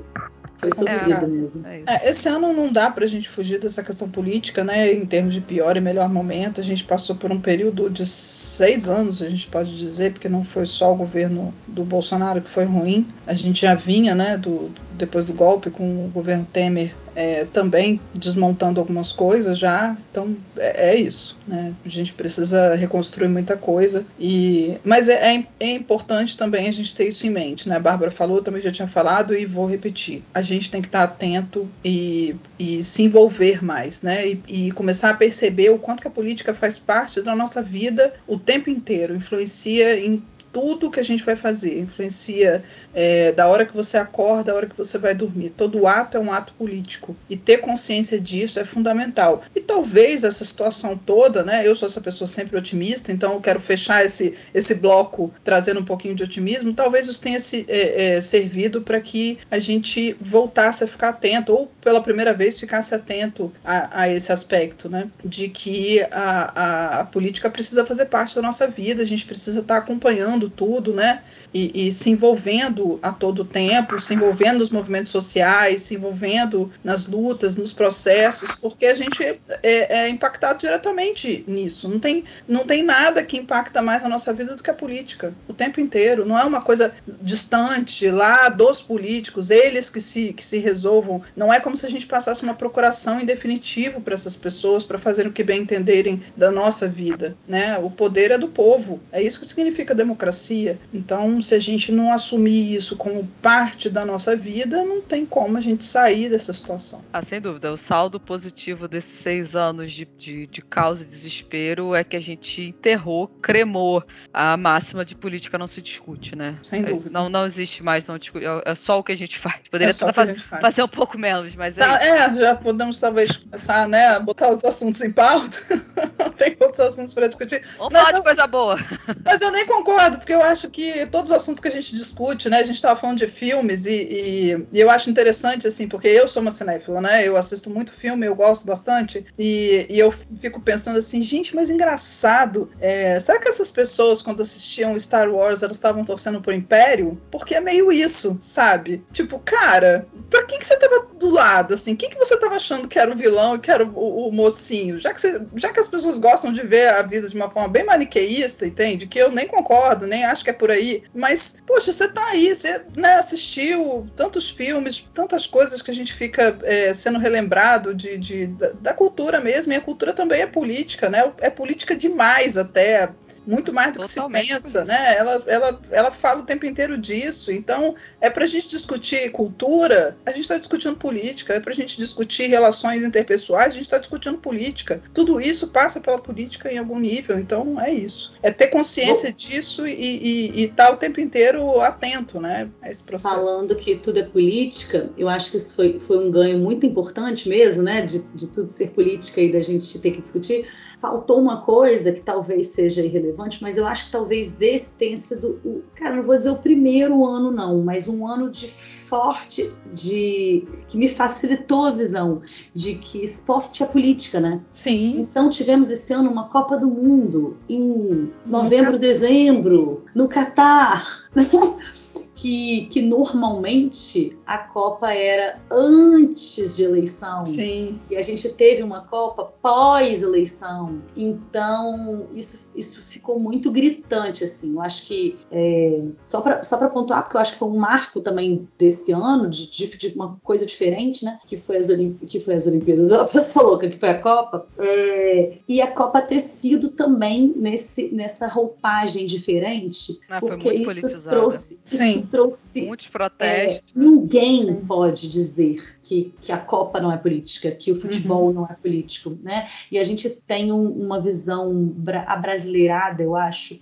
D: foi sofrido é, mesmo. É,
C: é esse ano não dá para a gente fugir dessa questão política, né? Em termos de pior e melhor momento. A gente passou por um período de seis anos, a gente pode dizer, porque não foi só o governo do Bolsonaro que foi ruim. A gente já vinha, né, do, depois do golpe com o governo Temer é, também desmontando algumas coisas já. Então é, é, isso, né? A gente precisa reconstruir muita coisa. E mas é, é, é, importante também a gente ter isso em mente, né? A Bárbara falou, também já tinha falado e vou repetir. A gente tem que estar atento e, e se envolver mais, né? E, e começar a perceber o quanto que a política faz parte da nossa vida o tempo inteiro, influencia em tudo que a gente vai fazer, influencia é, da hora que você acorda, da hora que você vai dormir. Todo ato é um ato político e ter consciência disso é fundamental. E talvez essa situação toda, né? Eu sou essa pessoa sempre otimista, então eu quero fechar esse, esse bloco trazendo um pouquinho de otimismo. Talvez isso tenha se, é, é, servido para que a gente voltasse a ficar atento, ou pela primeira vez ficasse atento a, a esse aspecto, né? De que a, a, a política precisa fazer parte da nossa vida, a gente precisa estar acompanhando acompanhando tudo, né? E, e, se envolvendo a todo tempo, se envolvendo nos movimentos sociais, se envolvendo nas lutas, nos processos, porque a gente é, é, impactado diretamente nisso. Não tem, não tem nada que impacta mais a nossa vida do que a política, o tempo inteiro. Não é uma coisa distante lá dos políticos, eles que se, que se resolvam. Não é como se a gente passasse uma procuração em definitivo para essas pessoas, para fazer o que bem entenderem da nossa vida. Né? O poder é do povo, é isso que significa democracia. Então, se a gente não assumir isso como parte da nossa vida, não tem como a gente sair dessa situação.
B: Ah, sem dúvida. O saldo positivo desses seis anos de, de, de caos e desespero é que a gente enterrou, cremou a máxima de política não se discute, né?
C: Sem dúvida.
B: Não, não existe mais, não discute. É, é só o que a gente <laughs> faz. Poderia é faz, faz. fazer um pouco menos, mas é.
C: Tá, é, já podemos talvez começar, né, a botar os assuntos em pauta. <laughs> tem outros assuntos para discutir.
B: Vamos mas falar de coisa boa.
C: Mas eu nem concordo, porque eu acho que todos os assuntos que a gente discute, né? A gente estava falando de filmes e, e, e, eu acho interessante, assim, porque eu sou uma cinéfila, né? Eu assisto muito filme, eu gosto bastante, e, e eu fico pensando assim, gente, mas engraçado, é, será que essas pessoas, quando assistiam Star Wars, elas estavam torcendo pro Império? Porque é meio isso, sabe? Tipo, cara, pra quem que você tava do lado, assim? Quem que você tava achando que era o vilão e que era o, o mocinho? Já que, você, já que as pessoas gostam de ver a vida de uma forma bem maniqueísta, entende? Que eu nem concordo, nem acho que é por aí, mas, poxa, você tá aí, você né, assistiu tantos filmes, tantas coisas que a gente fica é, sendo relembrado de, de da, da, cultura mesmo, e a cultura também é política, né? É política demais até muito mais do Totalmente que se pensa, né? Ela, ela, ela fala o tempo inteiro disso. Então, é para a gente discutir cultura, a gente está discutindo política. É para a gente discutir relações interpessoais, a gente está discutindo política. Tudo isso passa pela política em algum nível. Então, é isso. É ter consciência Bom, disso e estar tá o tempo inteiro atento, né? A esse processo.
D: Falando que tudo é política, eu acho que isso foi, foi um ganho muito importante mesmo, né? De, de tudo ser política e da gente ter que discutir faltou uma coisa que talvez seja irrelevante, mas eu acho que talvez esse tenha sido o, cara, não vou dizer o primeiro ano não, mas um ano de forte de que me facilitou a visão de que esporte é política, né?
C: Sim.
D: Então tivemos esse ano uma Copa do Mundo em novembro, no dezembro, no Catar. <laughs> que, que normalmente a Copa era antes de eleição.
C: Sim.
D: E a gente teve uma Copa pós-eleição. Então, isso, isso ficou muito gritante, assim. Eu acho que, é, só para só pontuar, porque eu acho que foi um marco também desse ano, de, de, de uma coisa diferente, né? Que foi as, Olimp que foi as Olimpíadas, <laughs> a pessoa louca, que foi a Copa. É, e a Copa ter sido também nesse, nessa roupagem diferente.
B: Ah,
D: porque
B: foi muito
D: isso trouxe.
C: Sim
B: trouxe. Muitos protestos.
D: É, ninguém pode dizer que, que a Copa não é política, que o futebol uhum. não é político, né? E a gente tem um, uma visão bra abrasileirada, eu acho.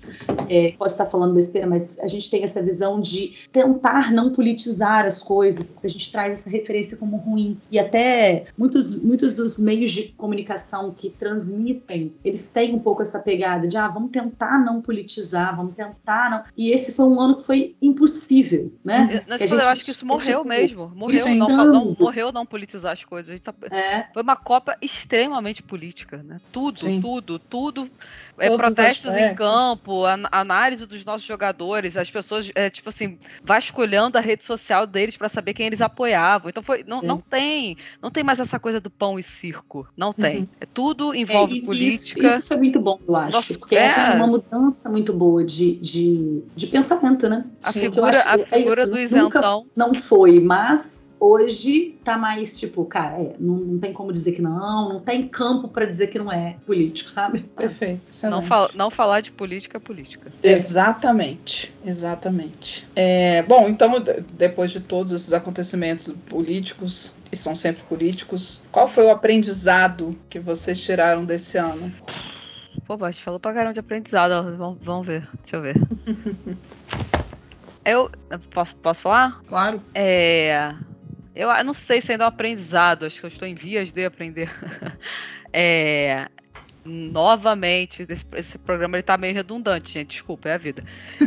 D: É, pode estar falando besteira, mas a gente tem essa visão de tentar não politizar as coisas, porque a gente traz essa referência como ruim. E até muitos, muitos dos meios de comunicação que transmitem, eles têm um pouco essa pegada de ah, vamos tentar não politizar, vamos tentar não. E esse foi um ano que foi impossível possível, né?
B: Nesse eu acho que isso morreu mesmo. Morreu não, não, morreu não politizar as coisas. Tá... É. Foi uma Copa extremamente política, né? Tudo, Sim. tudo, tudo. É, protestos em campo, análise dos nossos jogadores, as pessoas, é, tipo assim, vasculhando a rede social deles para saber quem eles apoiavam. Então foi, não, não tem, não tem mais essa coisa do pão e circo. Não tem. Uhum. É, tudo envolve é, política.
D: Isso, isso, foi muito bom, eu acho. Nossa, porque essa é uma mudança muito boa de, de, de pensamento, né?
B: A figura, a é figura do isentão.
D: Não foi, mas hoje tá mais tipo, cara, é, não, não, tem como dizer que não, não tem campo para dizer que não é político, sabe?
C: Perfeito.
B: Não, fal não falar de política é política.
C: Exatamente, exatamente. É, bom, então, depois de todos esses acontecimentos políticos, e são sempre políticos, qual foi o aprendizado que vocês tiraram desse ano?
B: Pô, Bate, falou pra caramba de aprendizado. Vamos, vamos ver, deixa eu ver. <laughs> Eu. Posso, posso falar?
C: Claro.
B: É. Eu não sei se ainda é um aprendizado, acho que eu estou em vias de aprender. <laughs> é, novamente, esse, esse, programa ele tá meio redundante, gente, desculpa, é a vida.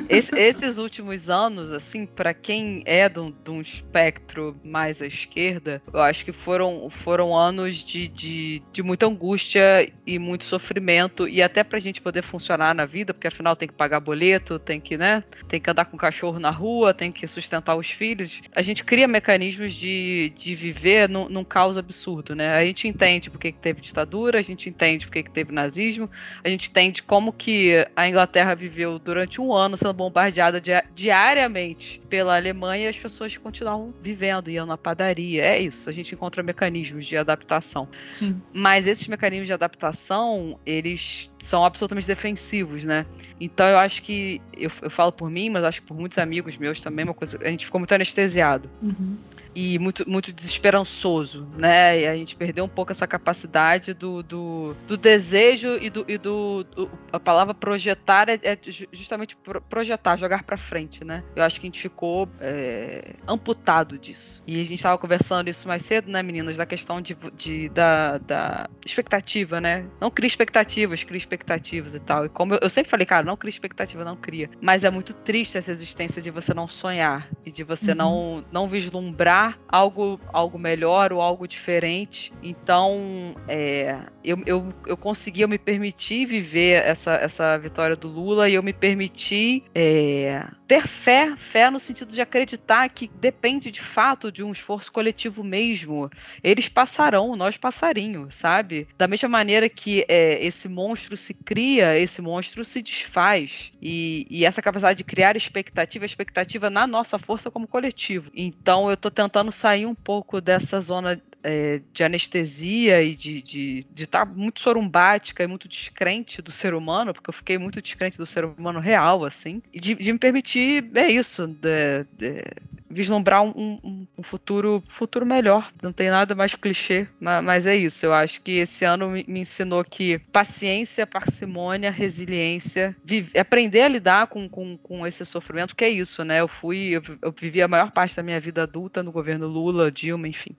B: Esse, <laughs> esses últimos anos, assim, para quem é de um, espectro mais à esquerda, eu acho que foram, foram anos de, de, de muita angústia e muito sofrimento, e até pra gente poder funcionar na vida, porque afinal tem que pagar boleto, tem que, né, tem que andar com cachorro na rua, tem que sustentar os filhos, a gente cria mecanismos de, de viver num, num caos absurdo, né? A gente entende porque que teve ditadura, a gente entende porque que teve nazismo, a gente entende como que a Inglaterra viveu durante um ano sendo bombardeada diariamente pela Alemanha e as pessoas continuavam vivendo, iam na padaria. É isso, a gente encontra mecanismos de adaptação. Sim. Mas esses mecanismos de adaptação, eles são absolutamente defensivos, né? Então eu acho que, eu, eu falo por mim, mas acho que por muitos amigos meus também, uma coisa, a gente ficou muito anestesiado. Uhum e muito, muito desesperançoso, né? E a gente perdeu um pouco essa capacidade do, do, do desejo e do, e do, do a palavra projetar é, é justamente projetar, jogar para frente, né? Eu acho que a gente ficou é, amputado disso. E a gente estava conversando isso mais cedo, né, meninas, da questão de, de da, da expectativa, né? Não cria expectativas, cria expectativas e tal. E como eu, eu sempre falei, cara, não cria expectativa, não cria. Mas é muito triste essa existência de você não sonhar e de você uhum. não, não vislumbrar algo, algo melhor ou algo diferente. Então, é, eu, eu, eu consegui, eu me permiti viver essa, essa vitória do Lula e eu me permiti é, ter fé, fé no sentido de acreditar que depende de fato de um esforço coletivo mesmo. Eles passarão, nós passarinhos, sabe? Da mesma maneira que é, esse monstro se cria, esse monstro se desfaz. E, e essa capacidade de criar expectativa, expectativa na nossa força como coletivo. Então, eu tentando tentando sair um pouco dessa zona é, de anestesia e de estar de, de tá muito sorumbática e muito descrente do ser humano, porque eu fiquei muito descrente do ser humano real, assim, e de, de me permitir, é isso, de, de vislumbrar um, um, um, futuro futuro melhor. Não tem nada mais clichê, mas, mas é isso. Eu acho que esse ano me, me ensinou que paciência, parcimônia, resiliência, vive, aprender a lidar com, com, com esse sofrimento, que é isso, né? Eu fui, eu, eu vivi a maior parte da minha vida adulta no governo Lula, Dilma, enfim.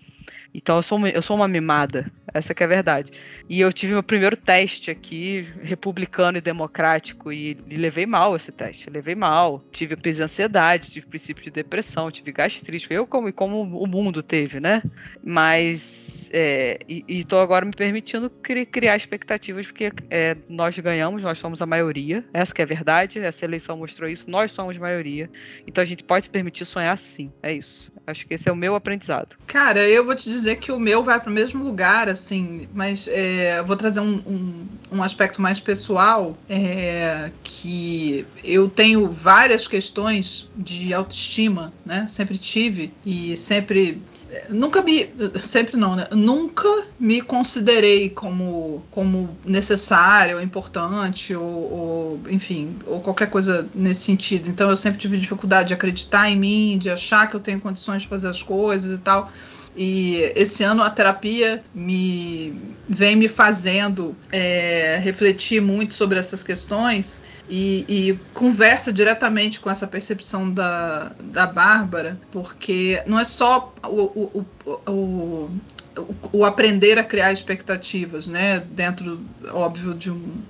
B: Então eu sou, eu sou uma mimada, essa que é a verdade. E eu tive meu primeiro teste aqui, republicano e democrático, e, e levei mal esse teste, levei mal. Tive crise de ansiedade, tive princípio de depressão, tive gastrite, eu como, como o mundo teve, né? Mas, é, e, estou agora me permitindo cri, criar expectativas, porque é, nós ganhamos, nós somos a maioria, essa que é a verdade, essa eleição mostrou isso, nós somos maioria. Então a gente pode se permitir sonhar sim, é isso. Acho que esse é o meu aprendizado.
C: Cara, eu vou te dizer que o meu vai para o mesmo lugar, assim, mas é, vou trazer um, um, um, aspecto mais pessoal, é, que eu tenho várias questões de autoestima, né? Sempre tive e sempre nunca me sempre não né nunca me considerei como como necessário importante ou, ou, enfim ou qualquer coisa nesse sentido então eu sempre tive dificuldade de acreditar em mim de achar que eu tenho condições de fazer as coisas e tal e esse ano a terapia me vem me fazendo é, refletir muito sobre essas questões e, e, conversa diretamente com essa percepção da, da Bárbara, porque não é só o, o, o, o, aprender a criar expectativas, né? Dentro, óbvio, de um,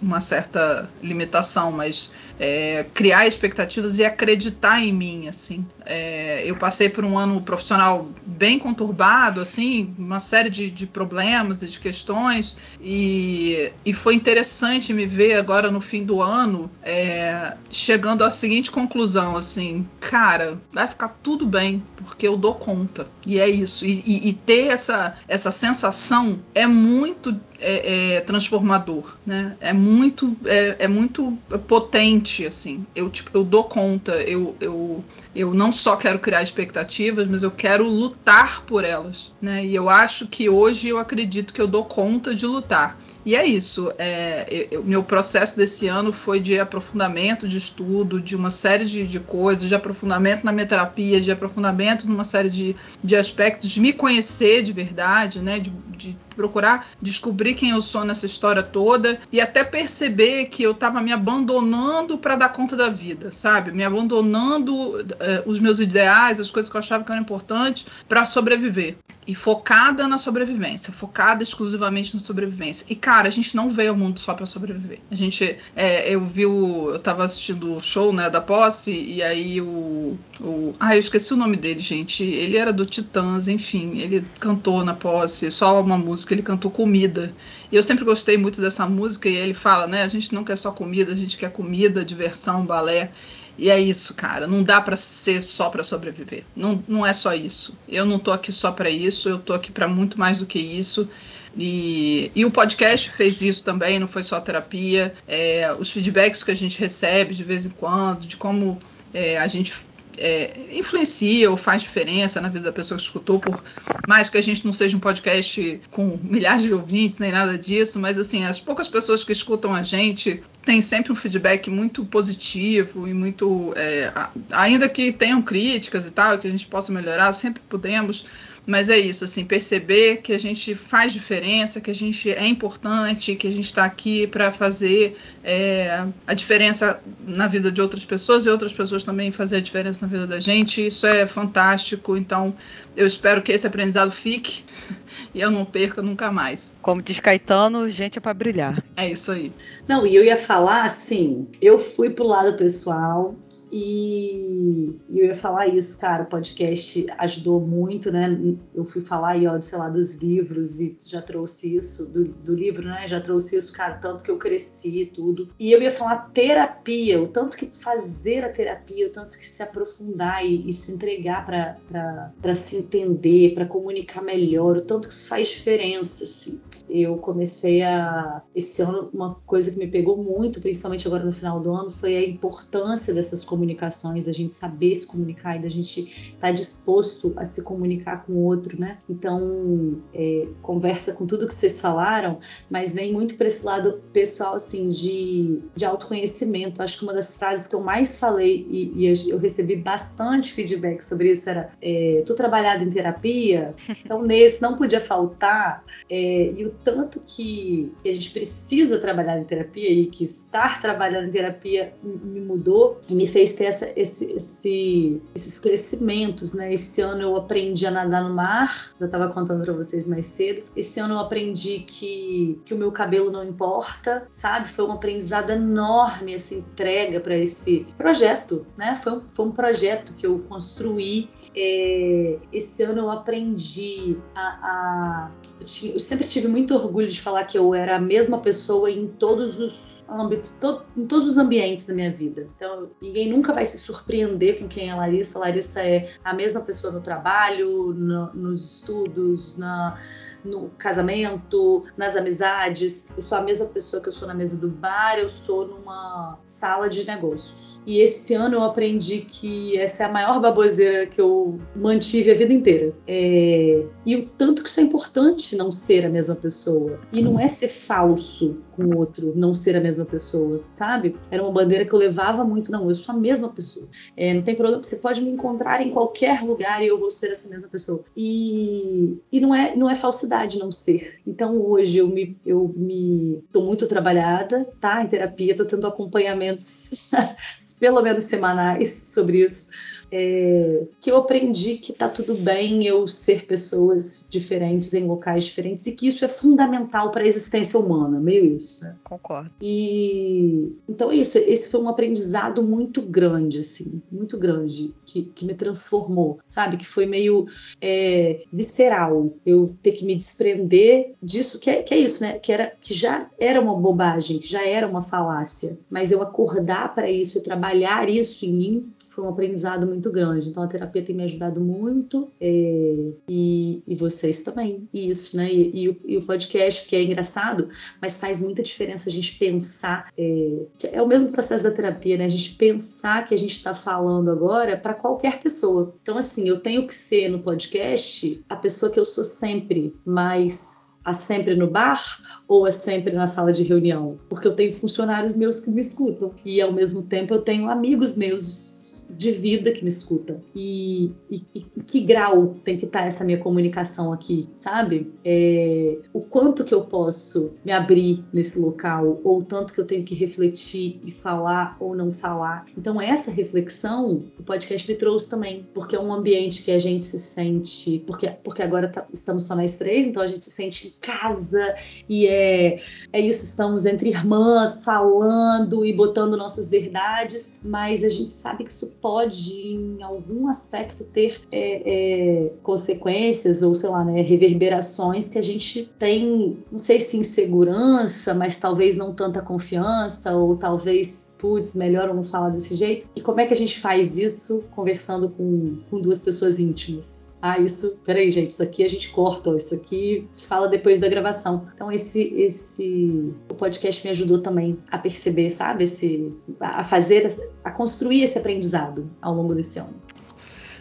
C: uma certa limitação, mas é, criar expectativas e acreditar em mim, assim. É, eu passei por um ano profissional bem conturbado, assim, uma série de, de problemas e de questões, e, e foi interessante me ver agora no fim do ano é, chegando à seguinte conclusão, assim, cara, vai ficar tudo bem, porque eu dou conta. E é isso. E, e, e ter essa, essa sensação é muito é, é, transformador, né? É muito, é, é, muito potente, assim. Eu, tipo, eu dou conta, eu, eu, eu não só quero criar expectativas, mas eu quero lutar por elas, né? E eu acho que hoje eu acredito que eu dou conta de lutar. E é isso. É, eu, meu processo desse ano foi de aprofundamento de estudo, de uma série de, de coisas, de aprofundamento na minha terapia, de aprofundamento numa série de, de aspectos, de me conhecer de verdade, né? De, de procurar descobrir quem eu sou nessa história toda e até perceber que eu estava me abandonando para dar conta da vida, sabe? Me abandonando uh, os meus ideais, as coisas que eu achava que eram importantes para sobreviver. E focada na sobrevivência, focada exclusivamente na sobrevivência. E, cara, a gente não veio ao mundo só para sobreviver. A gente, é, eu vi o. Eu tava assistindo o show, né, da posse, e aí o. o ah, eu esqueci o nome dele, gente. Ele era do Titãs, enfim. Ele cantou na posse, só uma música, ele cantou comida. E eu sempre gostei muito dessa música, e ele fala, né, a gente não quer só comida, a gente quer comida, diversão, balé. E é isso, cara. Não dá para ser só para sobreviver. Não, não é só isso. Eu não tô aqui só para isso. Eu tô aqui para muito mais do que isso. E, e o podcast fez isso também. Não foi só terapia. É, os feedbacks que a gente recebe de vez em quando, de como é, a gente é, influencia ou faz diferença na vida da pessoa que escutou, por mais que a gente não seja um podcast com milhares de ouvintes nem nada disso, mas assim, as poucas pessoas que escutam a gente têm sempre um feedback muito positivo e muito. É, ainda que tenham críticas e tal, que a gente possa melhorar, sempre podemos mas é isso, assim, perceber que a gente faz diferença, que a gente é importante, que a gente está aqui para fazer é, a diferença na vida de outras pessoas e outras pessoas também fazer a diferença na vida da gente. Isso é fantástico. Então, eu espero que esse aprendizado fique <laughs> e eu não perca nunca mais.
B: Como diz Caetano, gente é para brilhar.
C: É isso aí.
D: Não, e eu ia falar assim, eu fui pro lado pessoal e eu ia falar isso, cara, o podcast ajudou muito, né? Eu fui falar aí, ó, sei lá, dos livros e já trouxe isso, do, do livro, né? Já trouxe isso, cara, tanto que eu cresci e tudo. E eu ia falar terapia, o tanto que fazer a terapia, o tanto que se aprofundar e, e se entregar para se entender, para comunicar melhor, o tanto que isso faz diferença, assim eu comecei a. Esse ano, uma coisa que me pegou muito, principalmente agora no final do ano, foi a importância dessas comunicações, da gente saber se comunicar e da gente estar tá disposto a se comunicar com o outro, né? Então, é, conversa com tudo que vocês falaram, mas vem muito para esse lado pessoal, assim, de, de autoconhecimento. Acho que uma das frases que eu mais falei e, e eu recebi bastante feedback sobre isso era: é, tô trabalhado em terapia, <laughs> então nesse não podia faltar. É, e o tanto que a gente precisa trabalhar em terapia e que estar trabalhando em terapia me mudou e me fez ter essa, esse, esse, esses crescimentos, né? Esse ano eu aprendi a nadar no mar, eu estava contando para vocês mais cedo. Esse ano eu aprendi que, que o meu cabelo não importa, sabe? Foi um aprendizado enorme essa entrega para esse projeto, né? Foi um, foi um projeto que eu construí. É, esse ano eu aprendi a, a eu, sempre tive muito orgulho de falar que eu era a mesma pessoa em todos os âmbitos, to, em todos os ambientes da minha vida. Então, ninguém nunca vai se surpreender com quem é a Larissa. A Larissa é a mesma pessoa no trabalho, no, nos estudos, na no casamento, nas amizades. Eu sou a mesma pessoa que eu sou na mesa do bar, eu sou numa sala de negócios. E esse ano eu aprendi que essa é a maior baboseira que eu mantive a vida inteira. É... E o tanto que isso é importante não ser a mesma pessoa. E não é ser falso com o outro, não ser a mesma pessoa, sabe? Era uma bandeira que eu levava muito, não, eu sou a mesma pessoa. É, não tem problema, você pode me encontrar em qualquer lugar e eu vou ser essa mesma pessoa. E, e não, é, não é falsidade não ser. Então hoje eu me, eu me tô muito trabalhada, tá? Em terapia, tô tendo acompanhamentos <laughs> pelo menos semanais sobre isso é, que eu aprendi que tá tudo bem eu ser pessoas diferentes em locais diferentes e que isso é fundamental para a existência humana, meio isso. Né?
B: Concordo.
D: E então é isso. Esse foi um aprendizado muito grande, assim, muito grande que, que me transformou, sabe? Que foi meio é, visceral. Eu ter que me desprender disso, que é, que é isso, né? Que era que já era uma bobagem, que já era uma falácia, mas eu acordar para isso e trabalhar isso em mim foi um aprendizado muito grande. Então a terapia tem me ajudado muito é, e, e vocês também. Isso, né? E, e, o, e, o, podcast, que é engraçado, mas faz muita diferença a gente pensar. É, é o mesmo processo da terapia, né? A gente pensar que a gente está falando agora para qualquer pessoa. Então, assim, eu tenho que ser no podcast a pessoa que eu sou sempre, mas a sempre no bar ou é sempre na sala de reunião? Porque eu tenho funcionários meus que me escutam e ao mesmo tempo eu tenho amigos meus de vida que me escuta. E, e, e que grau tem que estar tá essa minha comunicação aqui, sabe? É, o quanto que eu posso me abrir nesse local, ou o tanto que eu tenho que refletir e falar ou não falar. Então, essa reflexão o podcast me trouxe também, porque é um ambiente que a gente se sente. Porque, porque agora tá, estamos só nós três, então a gente se sente em casa e é, é isso, estamos entre irmãs falando e botando nossas verdades, mas a gente sabe que isso pode, em algum aspecto, ter é, é, consequências ou, sei lá, né, reverberações que a gente tem, não sei se insegurança, mas talvez não tanta confiança, ou talvez, putz, melhor eu não falar desse jeito. E como é que a gente faz isso conversando com, com duas pessoas íntimas? Ah, isso, peraí, gente, isso aqui a gente corta, isso aqui fala depois da gravação. Então, esse, esse, o podcast me ajudou também a perceber, sabe, esse, a fazer, a construir esse aprendizado ao longo desse ano.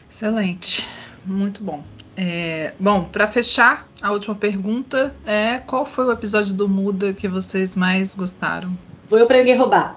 E: Excelente, muito bom. É, bom, para fechar, a última pergunta é qual foi o episódio do Muda que vocês mais gostaram?
D: Vou eu para ninguém roubar.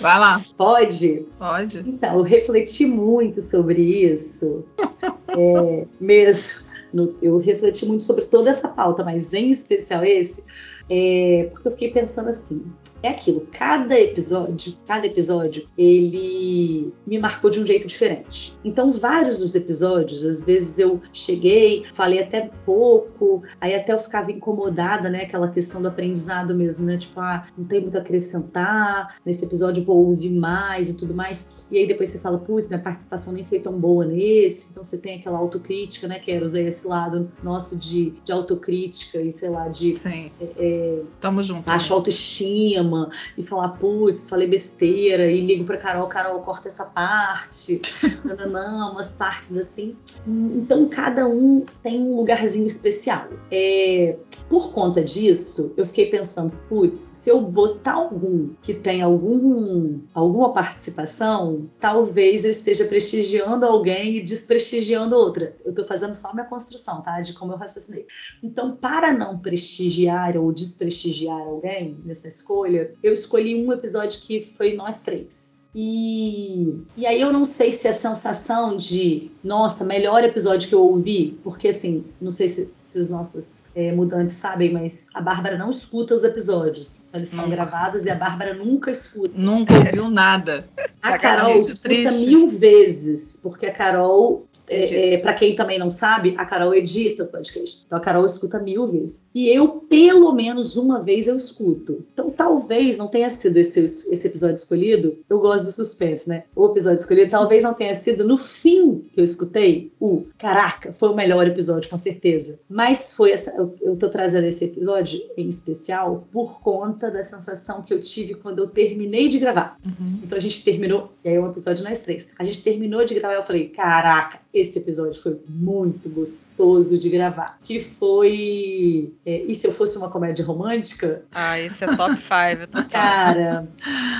E: Vai lá.
D: Pode?
E: Pode.
D: Então, eu refleti muito sobre isso. <laughs> é, mesmo. No, eu refleti muito sobre toda essa pauta, mas em especial esse, é, porque eu fiquei pensando assim: é aquilo, cada episódio, cada episódio, ele me marcou de um jeito diferente. Então, vários dos episódios, às vezes eu cheguei, falei até pouco, aí até eu ficava incomodada, né? Aquela questão do aprendizado mesmo, né? Tipo, ah, não tem muito a acrescentar, nesse episódio vou ouvir mais e tudo mais. E aí depois você fala, putz, minha participação nem foi tão boa nesse, então você tem aquela autocrítica, né? Quero usar esse lado nosso de, de autocrítica e sei lá, de.
E: Sim. É, é, Tamo junto.
D: Baixa né? autoestima e falar, putz, falei besteira, e ligo pra Carol, Carol, corta essa parte, <laughs> não, não, umas partes assim. Então cada um tem um lugarzinho especial. É, por conta disso, eu fiquei pensando, putz, se eu botar algum que tem algum, alguma participação, talvez eu esteja prestigiando alguém e desprestigiando outra. Eu tô fazendo só minha construção, tá? De como eu raciocinei. Então, para não prestigiar ou desprestigiar alguém nessa escolha, eu escolhi um episódio que foi nós três. E, e aí eu não sei se a sensação de, nossa, melhor episódio que eu ouvi, porque assim, não sei se, se os nossos é, mudantes sabem, mas a Bárbara não escuta os episódios. Então eles são gravados e a Bárbara nunca escuta.
E: Nunca ouviu nada.
D: A Carol escuta triste. mil vezes, porque a Carol é, é, para quem também não sabe, a Carol edita o podcast. Então a Carol escuta mil vezes. E eu, pelo menos uma vez, eu escuto. Então talvez não tenha sido esse, esse episódio escolhido. Eu gosto do suspense, né? O episódio escolhido talvez não tenha sido no fim que eu escutei. O caraca, foi o melhor episódio, com certeza. Mas foi essa. Eu, eu tô trazendo esse episódio em especial por conta da sensação que eu tive quando eu terminei de gravar. Uhum. Então a gente terminou. E aí é um episódio nós três. A gente terminou de gravar e eu falei: caraca, esse episódio foi muito gostoso de gravar. Que foi. É, e se eu fosse uma comédia romântica?
B: Ah, esse é top 5,
D: Cara,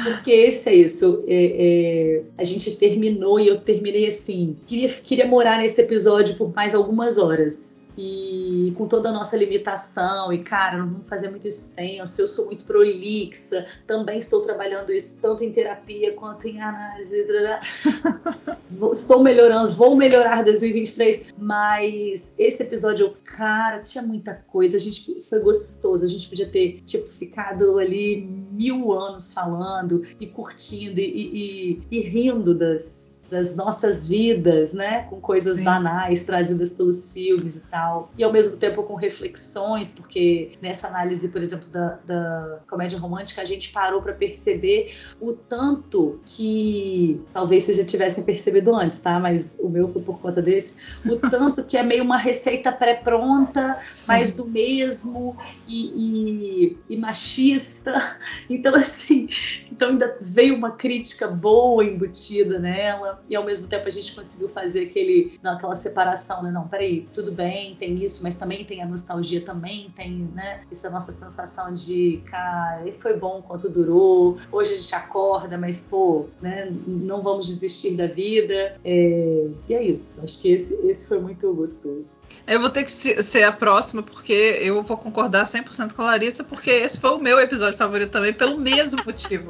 D: porque esse é isso. É, é, a gente terminou e eu terminei assim. Queria, queria morar nesse episódio por mais algumas horas e com toda a nossa limitação, e cara, não vamos fazer muito extenso, eu sou muito prolixa, também estou trabalhando isso tanto em terapia quanto em análise. <laughs> estou melhorando, vou melhorar 2023, mas esse episódio, cara, tinha muita coisa, a gente foi gostoso, a gente podia ter, tipo, ficado ali mil anos falando e curtindo e, e, e, e rindo das das nossas vidas, né? Com coisas Sim. banais trazidas pelos filmes e tal. E ao mesmo tempo com reflexões, porque nessa análise, por exemplo, da, da comédia romântica, a gente parou para perceber o tanto que talvez vocês já tivessem percebido antes, tá? Mas o meu foi por conta desse. O <laughs> tanto que é meio uma receita pré-pronta, mais do mesmo e, e, e machista. <laughs> Então, assim, então ainda veio uma crítica boa embutida nela e ao mesmo tempo a gente conseguiu fazer aquele, não, aquela separação, né? Não, peraí, tudo bem, tem isso, mas também tem a nostalgia, também tem, né? Essa nossa sensação de, cara, foi bom quanto durou, hoje a gente acorda, mas, pô, né? Não vamos desistir da vida. É... E é isso, acho que esse, esse foi muito gostoso.
E: Eu vou ter que ser a próxima, porque eu vou concordar 100% com a Larissa, porque esse foi o meu episódio favorito também,
C: pelo mesmo <laughs> motivo.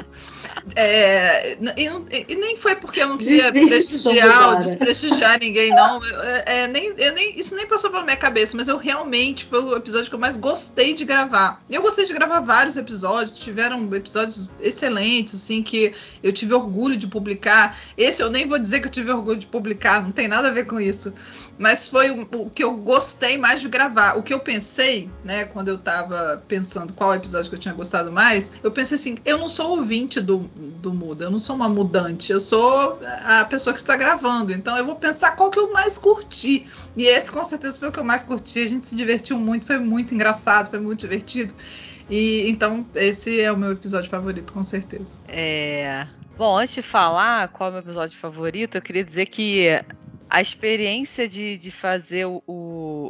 C: É, e, e, nem foi porque eu não queria prestigiar ou desprestigiar ninguém, não. É, é, nem, eu nem, isso nem passou pela minha cabeça, mas eu realmente foi o episódio que eu mais gostei de gravar. Eu gostei de gravar vários episódios, tiveram episódios excelentes, assim, que eu tive orgulho de publicar. Esse eu nem vou dizer que eu tive orgulho de publicar, não tem nada a ver com isso mas foi o, o, que eu gostei mais de gravar. O que eu pensei, né, quando eu tava pensando qual episódio que eu tinha gostado mais, eu pensei assim: eu não sou ouvinte do, do Muda, eu não sou uma mudante, eu sou a pessoa que está gravando. Então eu vou pensar qual que eu mais curti. E esse com certeza foi o que eu mais curti. A gente se divertiu muito, foi muito engraçado, foi muito divertido. E então esse é o meu episódio favorito, com certeza.
B: É. Bom, antes de falar qual é o meu episódio favorito, eu queria dizer que a experiência de, de fazer o,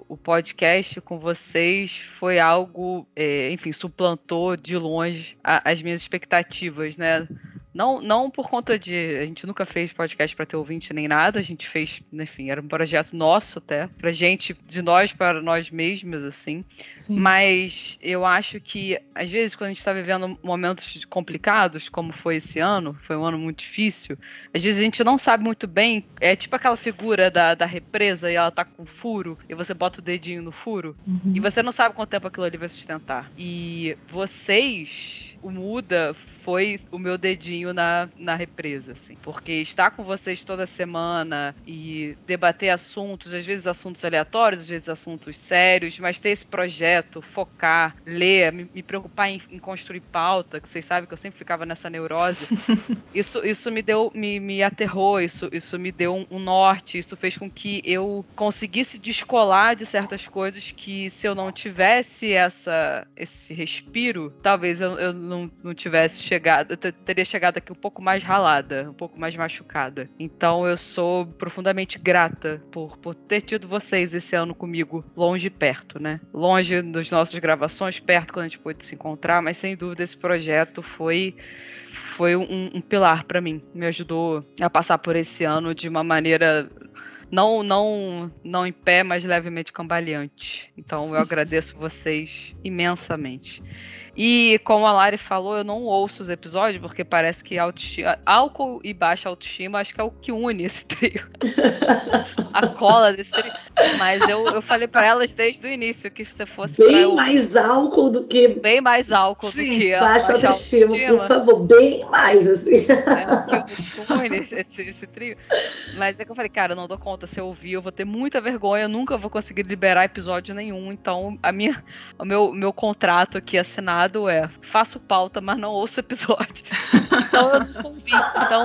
B: o, podcast com vocês foi algo, é, enfim, suplantou de longe a, as minhas expectativas, né? Não, não por conta de. A gente nunca fez podcast para ter ouvinte nem nada, a gente fez, enfim, era um projeto nosso até, pra gente, de nós para nós mesmos, assim. Sim. Mas eu acho que, às vezes, quando a gente está vivendo momentos complicados, como foi esse ano, foi um ano muito difícil, às vezes a gente não sabe muito bem. É tipo aquela figura da, da represa e ela tá com furo, e você bota o dedinho no furo, uhum. e você não sabe quanto tempo aquilo ali vai sustentar. E vocês o Muda foi o meu dedinho na, na represa, assim. Porque estar com vocês toda semana e debater assuntos, às vezes assuntos aleatórios, às vezes assuntos sérios, mas ter esse projeto, focar, ler, me, me preocupar em, em, construir pauta, que vocês sabem que eu sempre ficava nessa neurose. <laughs> isso, isso me deu, me, me aterrou, isso, isso me deu um, um norte, isso fez com que eu conseguisse descolar de certas coisas que se eu não tivesse essa, esse respiro, talvez eu, eu não, não tivesse chegado, eu teria chegado aqui um pouco mais ralada, um pouco mais machucada. Então eu sou profundamente grata por, por ter tido vocês esse ano comigo, longe e perto, né? Longe das nossas gravações, perto quando a gente pôde se encontrar, mas sem dúvida esse projeto foi foi um, um pilar para mim. Me ajudou a passar por esse ano de uma maneira não não não em pé, mas levemente cambaleante. Então eu agradeço vocês imensamente. E como a Lari falou, eu não ouço os episódios, porque parece que álcool e baixa autoestima acho que é o que une esse trio. <laughs> a cola desse trio. Mas eu, eu falei para elas desde o início que se fosse
D: bem
B: eu,
D: mais álcool do que
B: bem mais álcool Sim, do que
D: baixa, baixa autoestima, autoestima, por favor, bem mais assim.
B: É <laughs> o que une esse, esse, esse trio. Mas é que eu falei, cara, eu não dou conta se eu ouvir, eu vou ter muita vergonha, eu nunca vou conseguir liberar episódio nenhum. Então, a minha, o meu, meu contrato aqui assinado é faço pauta, mas não ouço episódio. <laughs> então eu não convido. Então,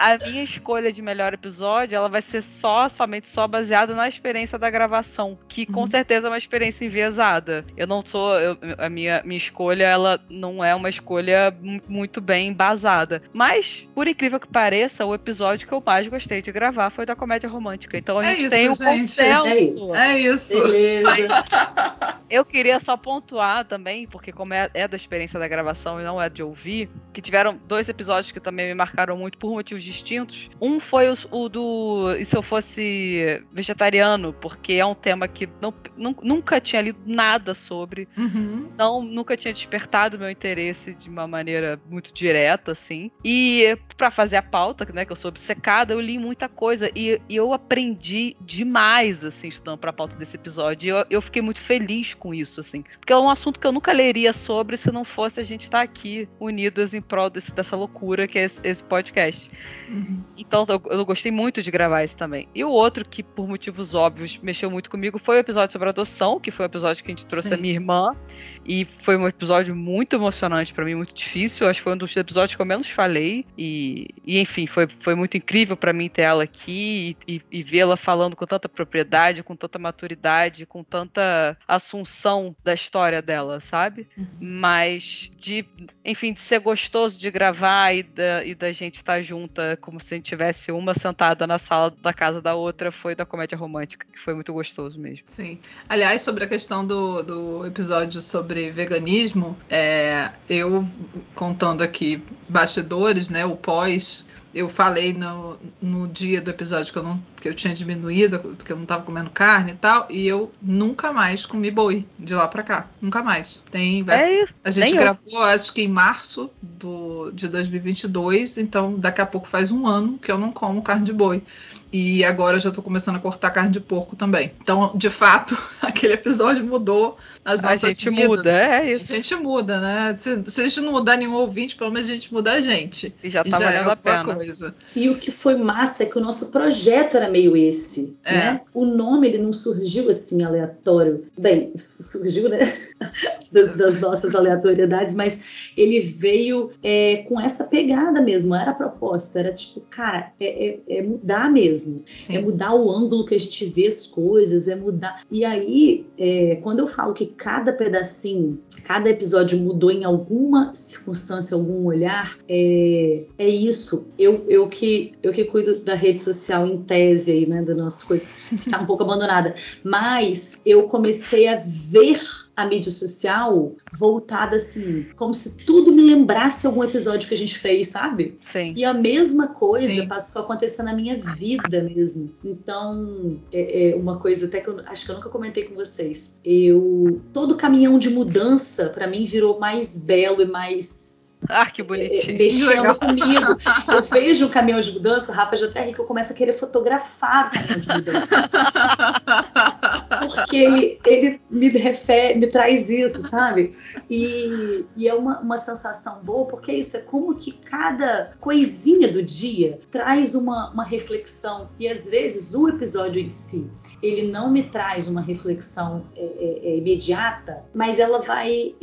B: a minha escolha de melhor episódio, ela vai ser só, somente só baseada na experiência da gravação, que com uhum. certeza é uma experiência enviesada. Eu não sou, eu, a minha, minha escolha, ela não é uma escolha muito bem embasada. Mas, por incrível que pareça, o episódio que eu mais gostei de gravar foi da comédia romântica. Então a é gente isso, tem um gente. consenso.
D: É isso.
C: É isso. Beleza. <laughs>
B: eu queria só pontuar também, porque como é, é da experiência da gravação e não é de ouvir, que tiveram dois episódios que também me marcaram muito por motivos distintos. Um foi o, o do E se eu fosse vegetariano, porque é um tema que não, nunca tinha lido nada sobre.
C: Uhum.
B: Não, nunca tinha despertado meu interesse de uma maneira muito direta, assim. E para fazer a pauta, né, que eu sou obcecada, eu li muita coisa e, e eu aprendi demais, assim, estudando pra pauta desse episódio. E eu, eu fiquei muito feliz com isso, assim. Porque é um assunto que eu nunca leria sobre se não fosse a gente estar tá aqui unidas em prol desse, dessa loucura que é esse, esse podcast. Uhum. Então eu, eu, gostei muito de gravar esse também. E o outro que, por motivos óbvios, mexeu muito comigo foi o episódio sobre adoção, que foi o episódio que a gente trouxe Sim. a minha irmã. E foi um episódio muito emocionante para mim, muito difícil. Acho que foi um dos episódios que eu menos falei. E, e enfim, foi, foi muito incrível para mim ter ela aqui e, e, e vê-la falando com tanta propriedade, com tanta maturidade, com tanta assunção da história dela, sabe? Uhum. Mas de, enfim, de ser gostoso de gravar e da, e da gente estar junta como se a gente tivesse uma sentada na sala da casa da outra, foi da comédia romântica, que foi muito gostoso mesmo.
C: Sim. Aliás, sobre a questão do, do episódio sobre veganismo, é, eu contando aqui bastidores, né, o pós eu falei no, no dia do episódio que eu, não, que eu tinha diminuído, que eu não tava comendo carne e tal, e eu nunca mais comi boi de lá pra cá. Nunca mais. Tem, vai,
B: É isso.
C: a gente
B: nem eu.
C: gravou, acho que em março do, de 2022, então daqui a pouco faz um ano que eu não como carne de boi. E agora eu já tô começando a cortar carne de porco também. Então, de fato, <laughs> aquele episódio mudou as
B: A
C: nossas
B: gente
C: vidas.
B: muda, é isso.
C: A gente muda, né? Se, se a gente não mudar nenhum ouvinte, pelo menos a gente muda a gente.
B: E já
C: E
B: tá
C: já é
B: valendo a
C: alguma
B: pena.
C: coisa.
D: E o que foi massa é que o nosso projeto era meio esse,
C: É.
D: né? O nome ele não surgiu assim aleatório. Bem, surgiu, né? <laughs> Das, das nossas aleatoriedades, mas ele veio é, com essa pegada mesmo. Era a proposta, era tipo, cara, é, é- é mudar mesmo. É
C: Sim.
D: mudar o ângulo que a gente vê as coisas, é mudar. E aí, é, quando eu falo que cada pedacinho, cada episódio mudou em alguma circunstância, algum olhar, é, é isso. Eu, eu, que, eu que cuido da rede social em tese aí, né, das nossas coisas, que tá um pouco abandonada. Mas eu comecei a ver a mídia social voltada assim, como se tudo me lembrasse algum episódio que a gente fez, sabe?
B: Sim.
D: E a mesma coisa
C: Sim.
D: passou a acontecer na minha vida mesmo. Então, é, é uma coisa até que eu acho que eu nunca comentei com vocês. Eu todo caminhão de mudança pra mim virou mais belo e mais
B: Ah, que
D: é,
B: bonitinho.
D: mexendo
C: Legal.
D: comigo. <laughs> Eu vejo um caminhão de mudança, Rafa já até ri que eu começo a querer fotografar o caminhão de mudança. <laughs> Porque ele, ele me refere, me traz isso, sabe? E, e é uma, uma sensação boa, porque é isso, é como que cada coisinha do dia traz uma, uma reflexão. E às vezes o episódio em si, ele não me traz uma reflexão é, é, é, imediata, mas ela vai.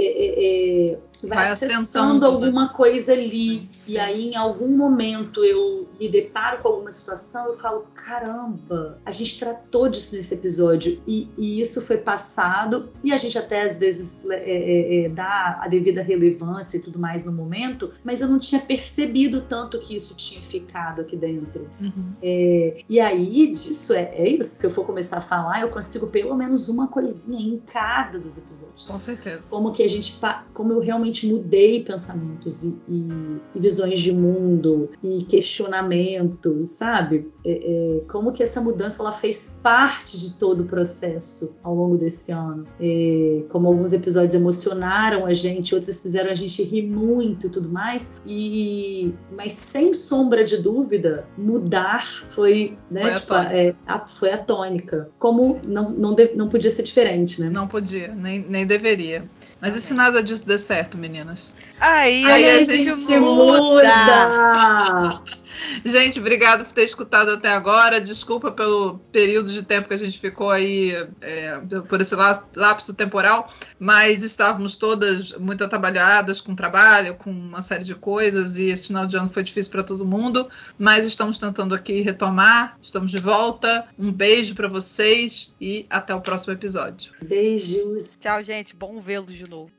D: Vai,
C: Vai
D: acessando
C: né?
D: alguma coisa ali.
C: Sim.
D: E aí, em algum momento, eu me deparo com alguma situação, eu falo: caramba, a gente tratou disso nesse episódio. E, e isso foi passado, e a gente até às vezes é, é, é, dá a devida relevância e tudo mais no momento, mas eu não tinha percebido tanto que isso tinha ficado aqui dentro.
C: Uhum.
D: É, e aí, disso é, é isso. Se eu for começar a falar, eu consigo pelo menos uma coisinha em cada dos episódios
C: Com certeza.
D: como que a gente como eu realmente mudei pensamentos e, e- e visões de mundo e questionamentos sabe? É- é, como que essa mudança ela fez parte de todo o processo ao longo desse ano. É, como alguns episódios emocionaram a gente outros fizeram a gente rir muito e tudo mais. E mas sem sombra de dúvida mudar foi né
C: Foi a
D: tipo, é, a- foi a tônica. Como não não, de- não podia ser diferente né?
C: Não podia, nem, nem deveria. Mas e se nada disso der certo, meninas?
B: Aí,
C: Aí
B: a
C: a
B: gente
C: gente
B: muda.
D: muda. <laughs>
C: Gente, obrigado por ter escutado até agora. Desculpa pelo período de tempo que a gente ficou aí, é, por esse la- lapso temporal, mas estávamos todas muito atabalhadas com trabalho, com uma série de coisas, e esse final de ano foi difícil para todo mundo, mas estamos tentando aqui retomar. Estamos de volta. Um beijo para vocês e até o próximo episódio.
D: Beijos.
B: Tchau, gente. Bom vê-los de novo.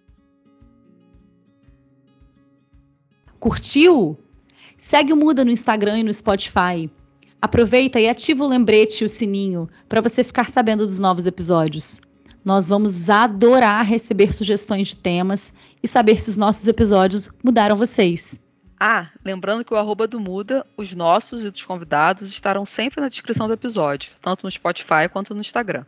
F: Curtiu? Segue o Muda no Instagram e no Spotify. Aproveita e ativa o lembrete e o sininho para você ficar sabendo dos novos episódios. Nós vamos adorar receber sugestões de temas e saber se os nossos episódios mudaram vocês.
B: Ah, lembrando que o arroba do Muda, os nossos e dos convidados estarão sempre na descrição do episódio, tanto no Spotify quanto no Instagram.